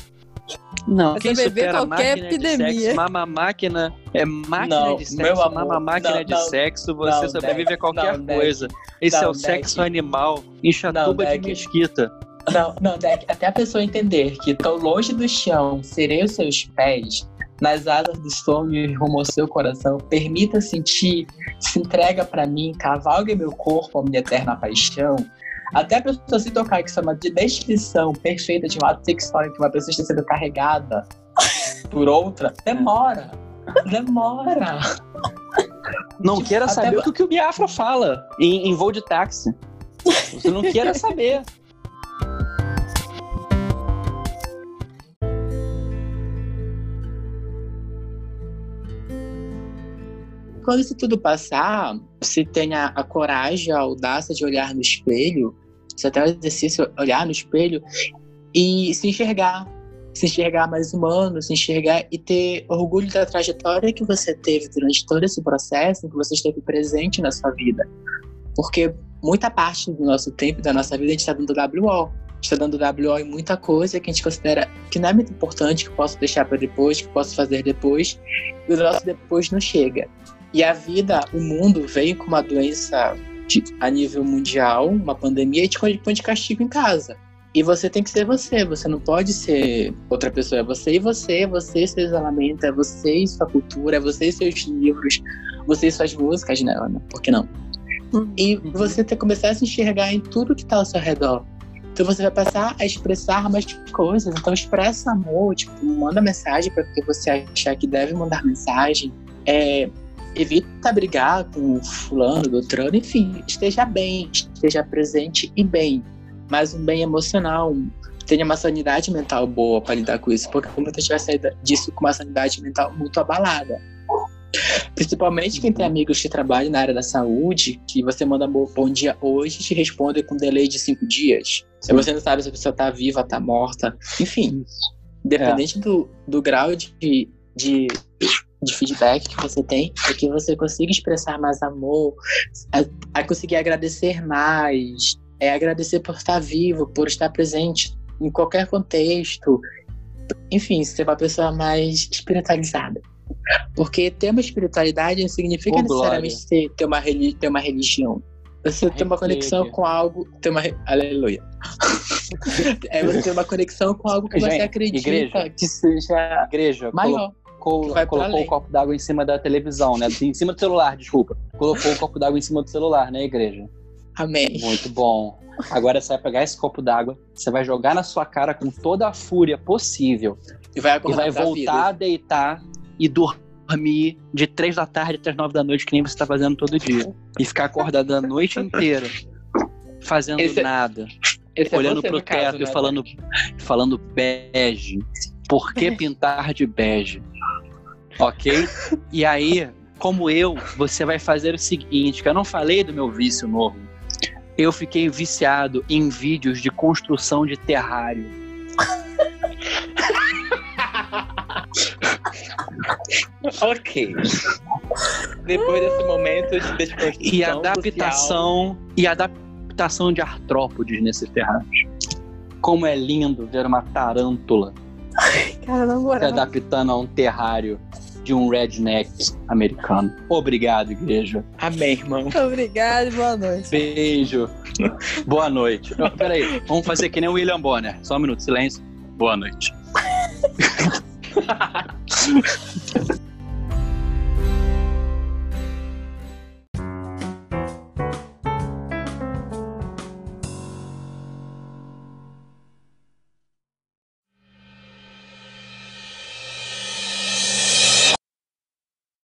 Não, quem supera qualquer máquina epidemia. de sexo, mama máquina, é máquina não, de sexo, amor, mama máquina não, de não, sexo, você sobrevive a qualquer coisa. Esse é o sexo animal, enxatuba de mesquita. Não, não, Deck, até a pessoa entender que tão longe do chão serei os seus pés, nas asas do sonho rumo ao seu coração, permita sentir, se entrega para mim, cavalgue meu corpo, a minha eterna paixão. Até a pessoa se tocar, que isso é uma descrição perfeita de um ato sexual em que uma pessoa está sendo carregada por outra, demora. Demora. Não tipo, queira saber o que o Biafra fala em, em voo de táxi. Você não queira saber. Quando isso tudo passar, você tenha a coragem, a audácia de olhar no espelho, você até o exercício, olhar no espelho e se enxergar, se enxergar mais humano, se enxergar e ter orgulho da trajetória que você teve durante todo esse processo, que você esteve presente na sua vida. Porque muita parte do nosso tempo, da nossa vida, a gente está dando WO. Está dando WO em muita coisa que a gente considera que não é muito importante, que posso deixar para depois, que posso fazer depois, e o nosso depois não chega. E a vida, o mundo veio com uma doença a nível mundial, uma pandemia, e te põe de castigo em casa. E você tem que ser você, você não pode ser outra pessoa. É você e você, é você e seu isolamento, é você e sua cultura, é você e seus livros, você e suas músicas, né, Ana? Por que não? Uhum. E você tem que começar a se enxergar em tudo que está ao seu redor. Então você vai passar a expressar mais coisas. Então expressa amor, tipo, manda mensagem para que você achar que deve mandar mensagem. É, evita brigar com o fulano, do trano, enfim, esteja bem, esteja presente e bem, mas um bem emocional, tenha uma sanidade mental boa para lidar com isso, porque muita gente vai sair disso com uma sanidade mental muito abalada. Principalmente quem tem amigos que trabalham na área da saúde, que você manda bom dia hoje e te responde com delay de cinco dias. Se você não sabe se a pessoa está viva, está morta, enfim. Independente é. do, do grau de, de de feedback que você tem é que você consiga expressar mais amor, a, a conseguir agradecer mais, é agradecer por estar vivo, por estar presente em qualquer contexto. Enfim, ser uma pessoa mais espiritualizada. Porque ter uma espiritualidade não significa oh, necessariamente ter, ter, uma, ter uma religião. Você tem uma conexão com algo. Tem uma. Aleluia. é você ter uma conexão com algo que Gente, você acredita igreja, que seja igreja, maior. Colocou, colocou o copo d'água em cima da televisão, né? Em cima do celular, desculpa. Colocou o copo d'água em cima do celular, né, igreja? Amém. Muito bom. Agora você vai pegar esse copo d'água, você vai jogar na sua cara com toda a fúria possível. E vai, e vai voltar a deitar e dormir de três da tarde até as nove da noite, que nem você tá fazendo todo dia. E ficar acordado a noite inteira, fazendo esse, nada. Esse é olhando é pro teto caso, né, e falando, falando bege. Por que pintar de bege? Ok? E aí, como eu, você vai fazer o seguinte, que eu não falei do meu vício novo. Eu fiquei viciado em vídeos de construção de terrário. ok. Depois desse momento de desconstrução E adaptação social... e adaptação de artrópodes nesse terrário. Como é lindo ver uma tarântula Cara, não se adaptando a um terrário de um redneck americano. Obrigado, igreja. Amém, irmão. Obrigado e boa noite. Beijo. boa noite. Não, peraí, vamos fazer que nem o William Bonner. Só um minuto, silêncio. Boa noite.